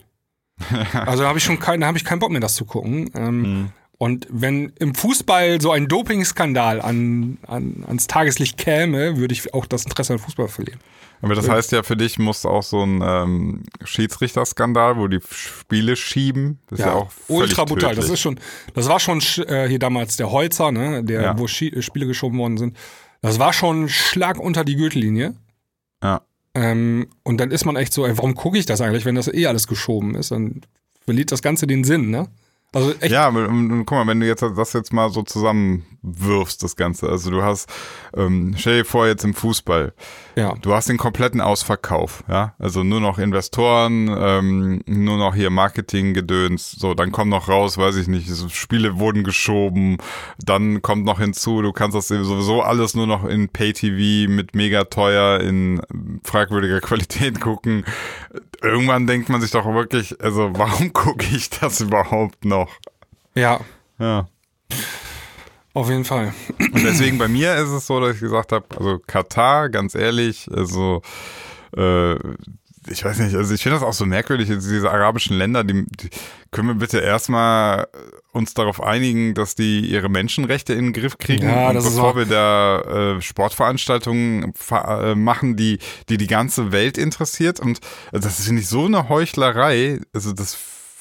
also da habe ich schon keinen, da habe ich keinen Bock mehr, das zu gucken. Ähm, Mhm. Und wenn im Fußball so ein Dopingskandal an, an, ans Tageslicht käme, würde ich auch das Interesse an Fußball verlieren. Aber das heißt ja, für dich muss auch so ein ähm, Schiedsrichterskandal, wo die Spiele schieben, das ist ja, auch ultra brutal. Das tödlich. ist schon, das war schon sch- äh, hier damals der Holzer, ne, der, Ja. wo Schi äh, Spiele geschoben worden sind. Das war schon ein Schlag unter die Gürtellinie. Ja. Ähm, und dann ist man echt so, ey, warum gucke ich das eigentlich, wenn das eh alles geschoben ist? Dann verliert das Ganze den Sinn, ne? Also echt, Ja, ähm, guck mal, wenn du jetzt das jetzt mal so zusammenwirfst, das Ganze. Also du hast, ähm, stell dir vor, jetzt im Fußball, ja. du hast den kompletten Ausverkauf, ja. Also nur noch Investoren, ähm, nur noch hier Marketinggedöns, so, dann kommt noch raus, weiß ich nicht, so Spiele wurden geschoben, dann kommt noch hinzu, du kannst das sowieso alles nur noch in Pay-TV mit mega teuer, in fragwürdiger Qualität gucken. Irgendwann denkt man sich doch wirklich, also warum gucke ich das überhaupt noch? Ja, Ja. auf jeden Fall. Und deswegen bei mir ist es so, dass ich gesagt habe, also Katar, ganz ehrlich, also äh, ich weiß nicht, also ich finde das auch so merkwürdig, diese arabischen Länder, die, die können wir bitte erstmal uns darauf einigen, dass die ihre Menschenrechte in den Griff kriegen, Ja, bevor wir da äh, Sportveranstaltungen fa- äh, machen, die, die die ganze Welt interessiert. Und äh, das finde ich so eine Heuchlerei, also das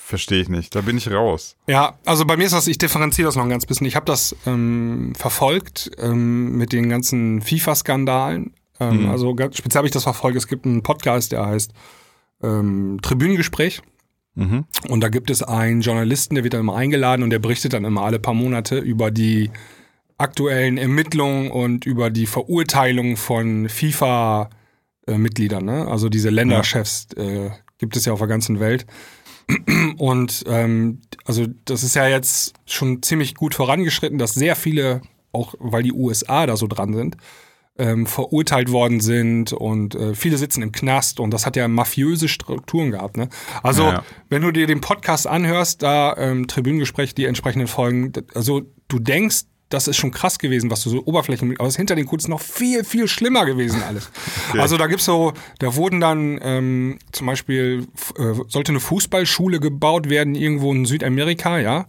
verstehe ich nicht, da bin ich raus. Ja, also bei mir ist das, ich differenziere das noch ein ganz bisschen. Ich habe das ähm, verfolgt ähm, mit den ganzen FIFA-Skandalen. Ähm, Mhm. Also ganz speziell habe ich das verfolgt. Es gibt einen Podcast, der heißt ähm, Tribünengespräch. Mhm. Und da gibt es einen Journalisten, der wird dann immer eingeladen und der berichtet dann immer alle paar Monate über die aktuellen Ermittlungen und über die Verurteilung von FIFA-Mitgliedern. Ne? Also diese Länderchefs äh, gibt es ja auf der ganzen Welt. Und ähm, also das ist ja jetzt schon ziemlich gut vorangeschritten, dass sehr viele, auch weil die USA da so dran sind, ähm, verurteilt worden sind und äh, viele sitzen im Knast und das hat ja mafiöse Strukturen gehabt. Ne? Also Ja, ja. wenn du dir den Podcast anhörst, da ähm, Tribünengespräch, die entsprechenden Folgen, also du denkst, das ist schon krass gewesen, was du so Oberflächen, aber es ist hinter den Kulissen noch viel, viel schlimmer gewesen alles. Also da gibt's so, da wurden dann ähm, zum Beispiel, äh, sollte eine Fußballschule gebaut werden irgendwo in Südamerika, ja,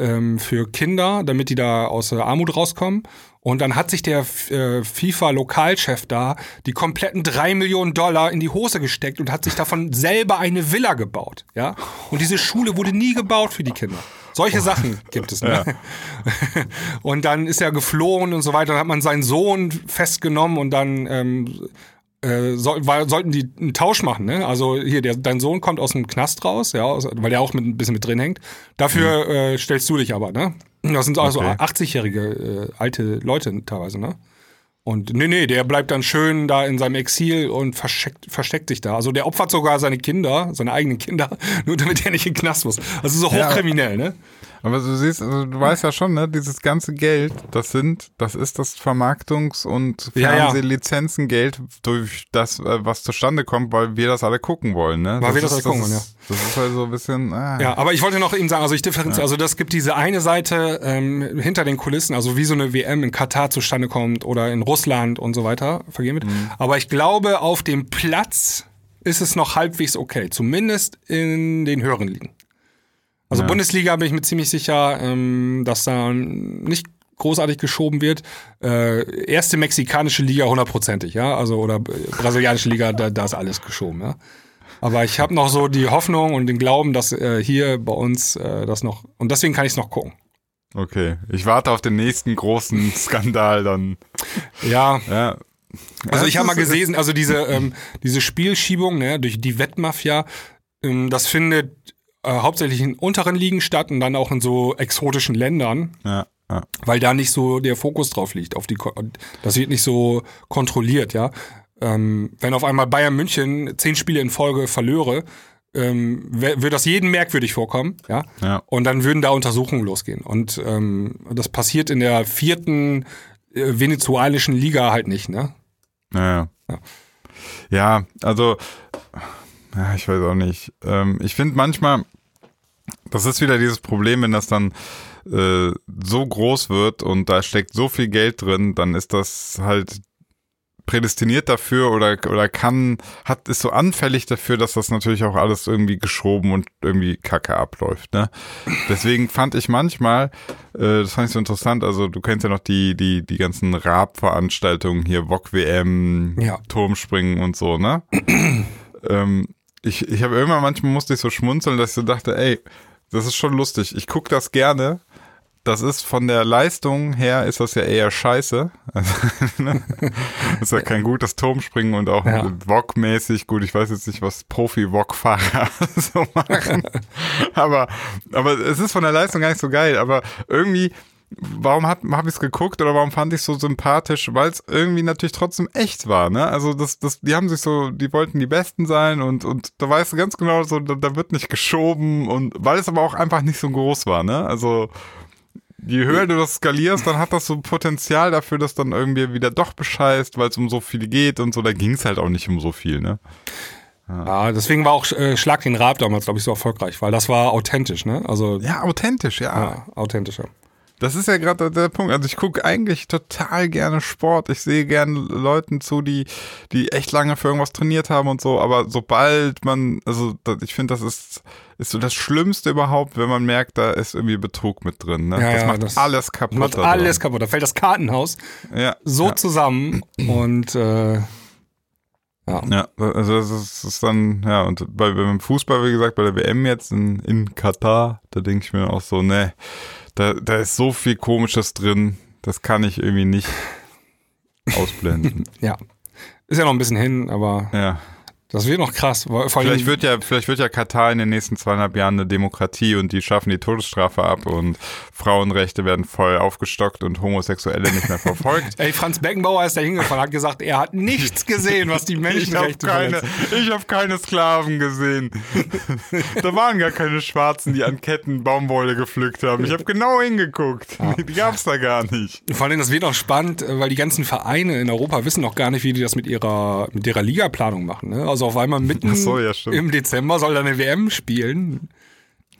ähm, für Kinder, damit die da aus der Armut rauskommen. Und dann hat sich der äh, FIFA-Lokalchef da die kompletten drei Millionen Dollar in die Hose gesteckt und hat sich davon selber eine Villa gebaut. Ja? Und diese Schule wurde nie gebaut für die Kinder. Solche Sachen gibt es. Ne? und dann ist er geflohen und so weiter. Dann hat man seinen Sohn festgenommen und dann ähm, äh, weil, sollten die einen Tausch machen, ne? Also hier, der, dein Sohn kommt aus dem Knast raus, ja, aus, weil der auch mit, ein bisschen mit drin hängt. Dafür Mhm. äh, stellst du dich aber, ne? Das sind also Okay. 80-jährige äh, alte Leute teilweise, ne? Und nee, nee, der bleibt dann schön da in seinem Exil und versteckt, versteckt sich da. Also der opfert sogar seine Kinder, seine eigenen Kinder, nur damit er nicht in den Knast muss. Also so Ja. hochkriminell, ne? Aber du siehst, also du weißt ja schon, ne, dieses ganze Geld, das sind, das ist das Vermarktungs- und Ja, ja. Fernsehlizenzengeld durch das, äh, was zustande kommt, weil wir das alle gucken wollen, ne? Weil wir das alle gucken wollen, Das ist halt so ein bisschen, ah. Ja, aber ich wollte noch eben sagen, also ich differenziere, also das gibt diese eine Seite ähm, hinter den Kulissen, also wie so eine WM in Katar zustande kommt oder in Russland und so weiter, vergehen mit. Aber ich glaube, auf dem Platz ist es noch halbwegs okay, zumindest in den höheren Ligen. Also Ja. Bundesliga bin ich mir ziemlich sicher, ähm, dass da nicht großartig geschoben wird. Äh, erste mexikanische Liga hundertprozentig, ja, also oder brasilianische Liga, da, da ist alles geschoben, ja. Aber ich habe noch so die Hoffnung und den Glauben, dass äh, hier bei uns äh, das noch und deswegen kann ich es noch gucken. Okay, ich warte auf den nächsten großen Skandal dann. Ja, Ja. also ich habe mal gesehen, also diese ähm, diese Spielschiebung ne, durch die Wettmafia, ähm, das findet äh, hauptsächlich in unteren Ligen statt und dann auch in so exotischen Ländern. Ja, ja. weil da nicht so der Fokus drauf liegt. Auf die, Ko- das wird nicht so kontrolliert, ja. Ähm, wenn auf einmal Bayern München zehn Spiele in Folge verlöre, ähm, würde das jedem merkwürdig vorkommen, ja. Ja. Und dann würden da Untersuchungen losgehen. Und ähm, das passiert in der vierten äh, venezuelischen Liga halt nicht, ne? Ja, Ja. ja also, ja, ich weiß auch nicht. Ähm, ich finde manchmal, das ist wieder dieses Problem, wenn das dann äh, so groß wird und da steckt so viel Geld drin, dann ist das halt prädestiniert dafür oder oder kann hat ist so anfällig dafür, dass das natürlich auch alles irgendwie geschoben und irgendwie Kacke abläuft. Ne? Deswegen fand ich manchmal, äh, das fand ich so interessant. Also du kennst ja noch die die die ganzen Raab-Veranstaltungen hier, VOG WM, Ja. Turmspringen und so, ne? ähm, ich ich habe irgendwann manchmal musste ich so schmunzeln, dass ich so dachte, ey, das ist schon lustig. Ich gucke das gerne. Das ist von der Leistung her ist das ja eher scheiße. Also, ne? ist ja kein gutes Turmspringen und auch Ja. Wok-mäßig. Gut, ich weiß jetzt nicht, was Profi-Wok-Fahrer so machen. aber, aber es ist von der Leistung gar nicht so geil. Aber irgendwie, warum habe hab ich es geguckt oder warum fand ich es so sympathisch? Weil es irgendwie natürlich trotzdem echt war, ne? Also das, das, die haben sich so, die wollten die Besten sein und, und da weißt du ganz genau, so, da, da wird nicht geschoben und weil es aber auch einfach nicht so groß war, ne? Also je höher du das skalierst, dann hat das so Potenzial dafür, dass dann irgendwie wieder doch bescheißt, weil es um so viel geht und so. Da ging es halt auch nicht um so viel, ne? Ja, deswegen war auch äh, Schlag den Raab damals, glaube ich, so erfolgreich, weil das war authentisch, ne? Also Ja, authentisch, ja. ja, authentischer. Das ist ja gerade der Punkt. Also ich gucke eigentlich total gerne Sport. Ich sehe gerne Leuten zu, die, die echt lange für irgendwas trainiert haben und so. Aber sobald man, also das, ich finde, das ist, ist so das Schlimmste überhaupt, wenn man merkt, da ist irgendwie Betrug mit drin. Ne? Ja, das ja, macht das alles kaputt. Macht da dran. alles kaputt. Da fällt das Kartenhaus Ja, so ja. zusammen und äh, Ja, also das ist, das ist dann, ja, und bei, beim Fußball, wie gesagt, bei der WM jetzt in, in Katar, da denke ich mir auch so, ne, da, da ist so viel Komisches drin, das kann ich irgendwie nicht ausblenden. ja. Ist ja noch ein bisschen hin, aber ja. Das wird noch krass. Vielleicht wird ja, vielleicht wird ja Katar in den nächsten zweieinhalb Jahren eine Demokratie und die schaffen die Todesstrafe ab und Frauenrechte werden voll aufgestockt und Homosexuelle nicht mehr verfolgt. Ey, Franz Beckenbauer ist da hingefahren, hat gesagt, er hat nichts gesehen, was die Ich habe Menschenrechte keine, verletzt. ich hab keine Sklaven gesehen. da waren gar keine Schwarzen, die an Ketten Baumwolle gepflückt haben. Ich habe genau hingeguckt. Die gab's da gar nicht. Vor allem, das wird auch spannend, äh, weil die ganzen Vereine in Europa wissen noch gar nicht, wie die das mit ihrer, mit ihrer Ligaplanung machen. Ne? Also auf einmal mitten so, ja, im Dezember soll da eine WM spielen.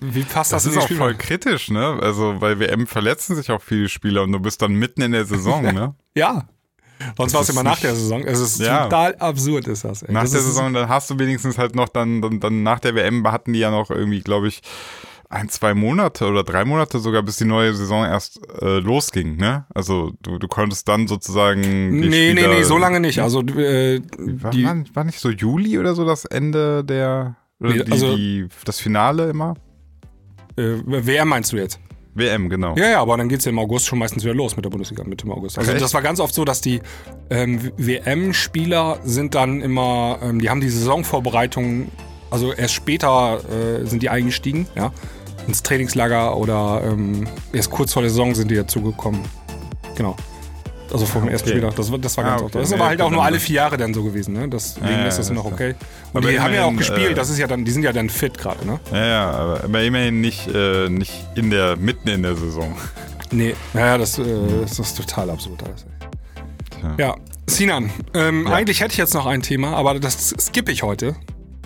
Wie passt das, Das ist auch voll Spielplan- kritisch, ne? Also bei WM verletzen sich auch viele Spieler und du bist dann mitten in der Saison, ne? Ja. Sonst war es immer nach der Saison. Es ist Ja. total absurd, ist das. Ey. Nach das der Saison, dann hast du wenigstens halt noch dann, dann, dann nach der WM hatten die ja noch irgendwie, glaube ich, ein, zwei Monate oder drei Monate sogar, bis die neue Saison erst äh, losging, ne? Also du, du konntest dann sozusagen. Nee, nee, nee, so lange nicht. Also äh, war, die, war, war nicht so Juli oder so das Ende der. Oder Nee, die, also- die, das Finale immer? äh, WM meinst du jetzt? WM, genau. Ja, ja, aber dann geht's ja im August schon meistens wieder los mit der Bundesliga, Mitte im August. Also echt? das war ganz oft so, dass die ähm, WM-Spieler sind dann immer, ähm, die haben die Saisonvorbereitung, also erst später äh, sind die eingestiegen, ja, ins Trainingslager oder ähm, erst kurz vor der Saison sind die dazugekommen. Genau. Also vom ersten okay. Spieltag. Das, war- das war Ah, ganz okay. Das Nee, war halt auch nur alle vier Jahre dann so gewesen, ne? Deswegen Ja, ja, ist das das noch ist okay. Und Aber die haben ja auch gespielt, äh, das ist ja dann, die sind ja dann fit gerade, ne? Ja, ja, aber, aber immerhin nicht, äh, nicht in der, mitten in der Saison. Nee, naja, das, äh, das ist total absurd alles. Tja. Ja, Sinan, ähm, Ja. eigentlich hätte ich jetzt noch ein Thema, aber das skippe ich heute,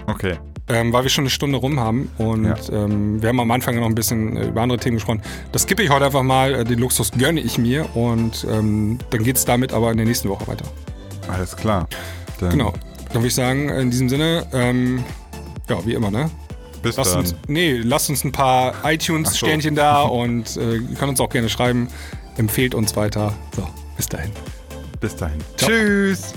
Okay. Ähm, weil wir schon eine Stunde rum haben und Ja. ähm, wir haben am Anfang noch ein bisschen äh, über andere Themen gesprochen. Das skippe ich heute einfach mal, äh, den Luxus gönne ich mir und ähm, dann geht es damit aber in der nächsten Woche weiter. Alles klar. Dann Genau. Dann würde ich sagen, in diesem Sinne, ähm, ja, wie immer, ne? Bis Lasst dann. uns, nee, lasst uns ein paar Ach so. iTunes-Sternchen da und äh, könnt uns auch gerne schreiben. Empfehlt uns weiter. So, bis dahin. Bis dahin. Ciao. Tschüss.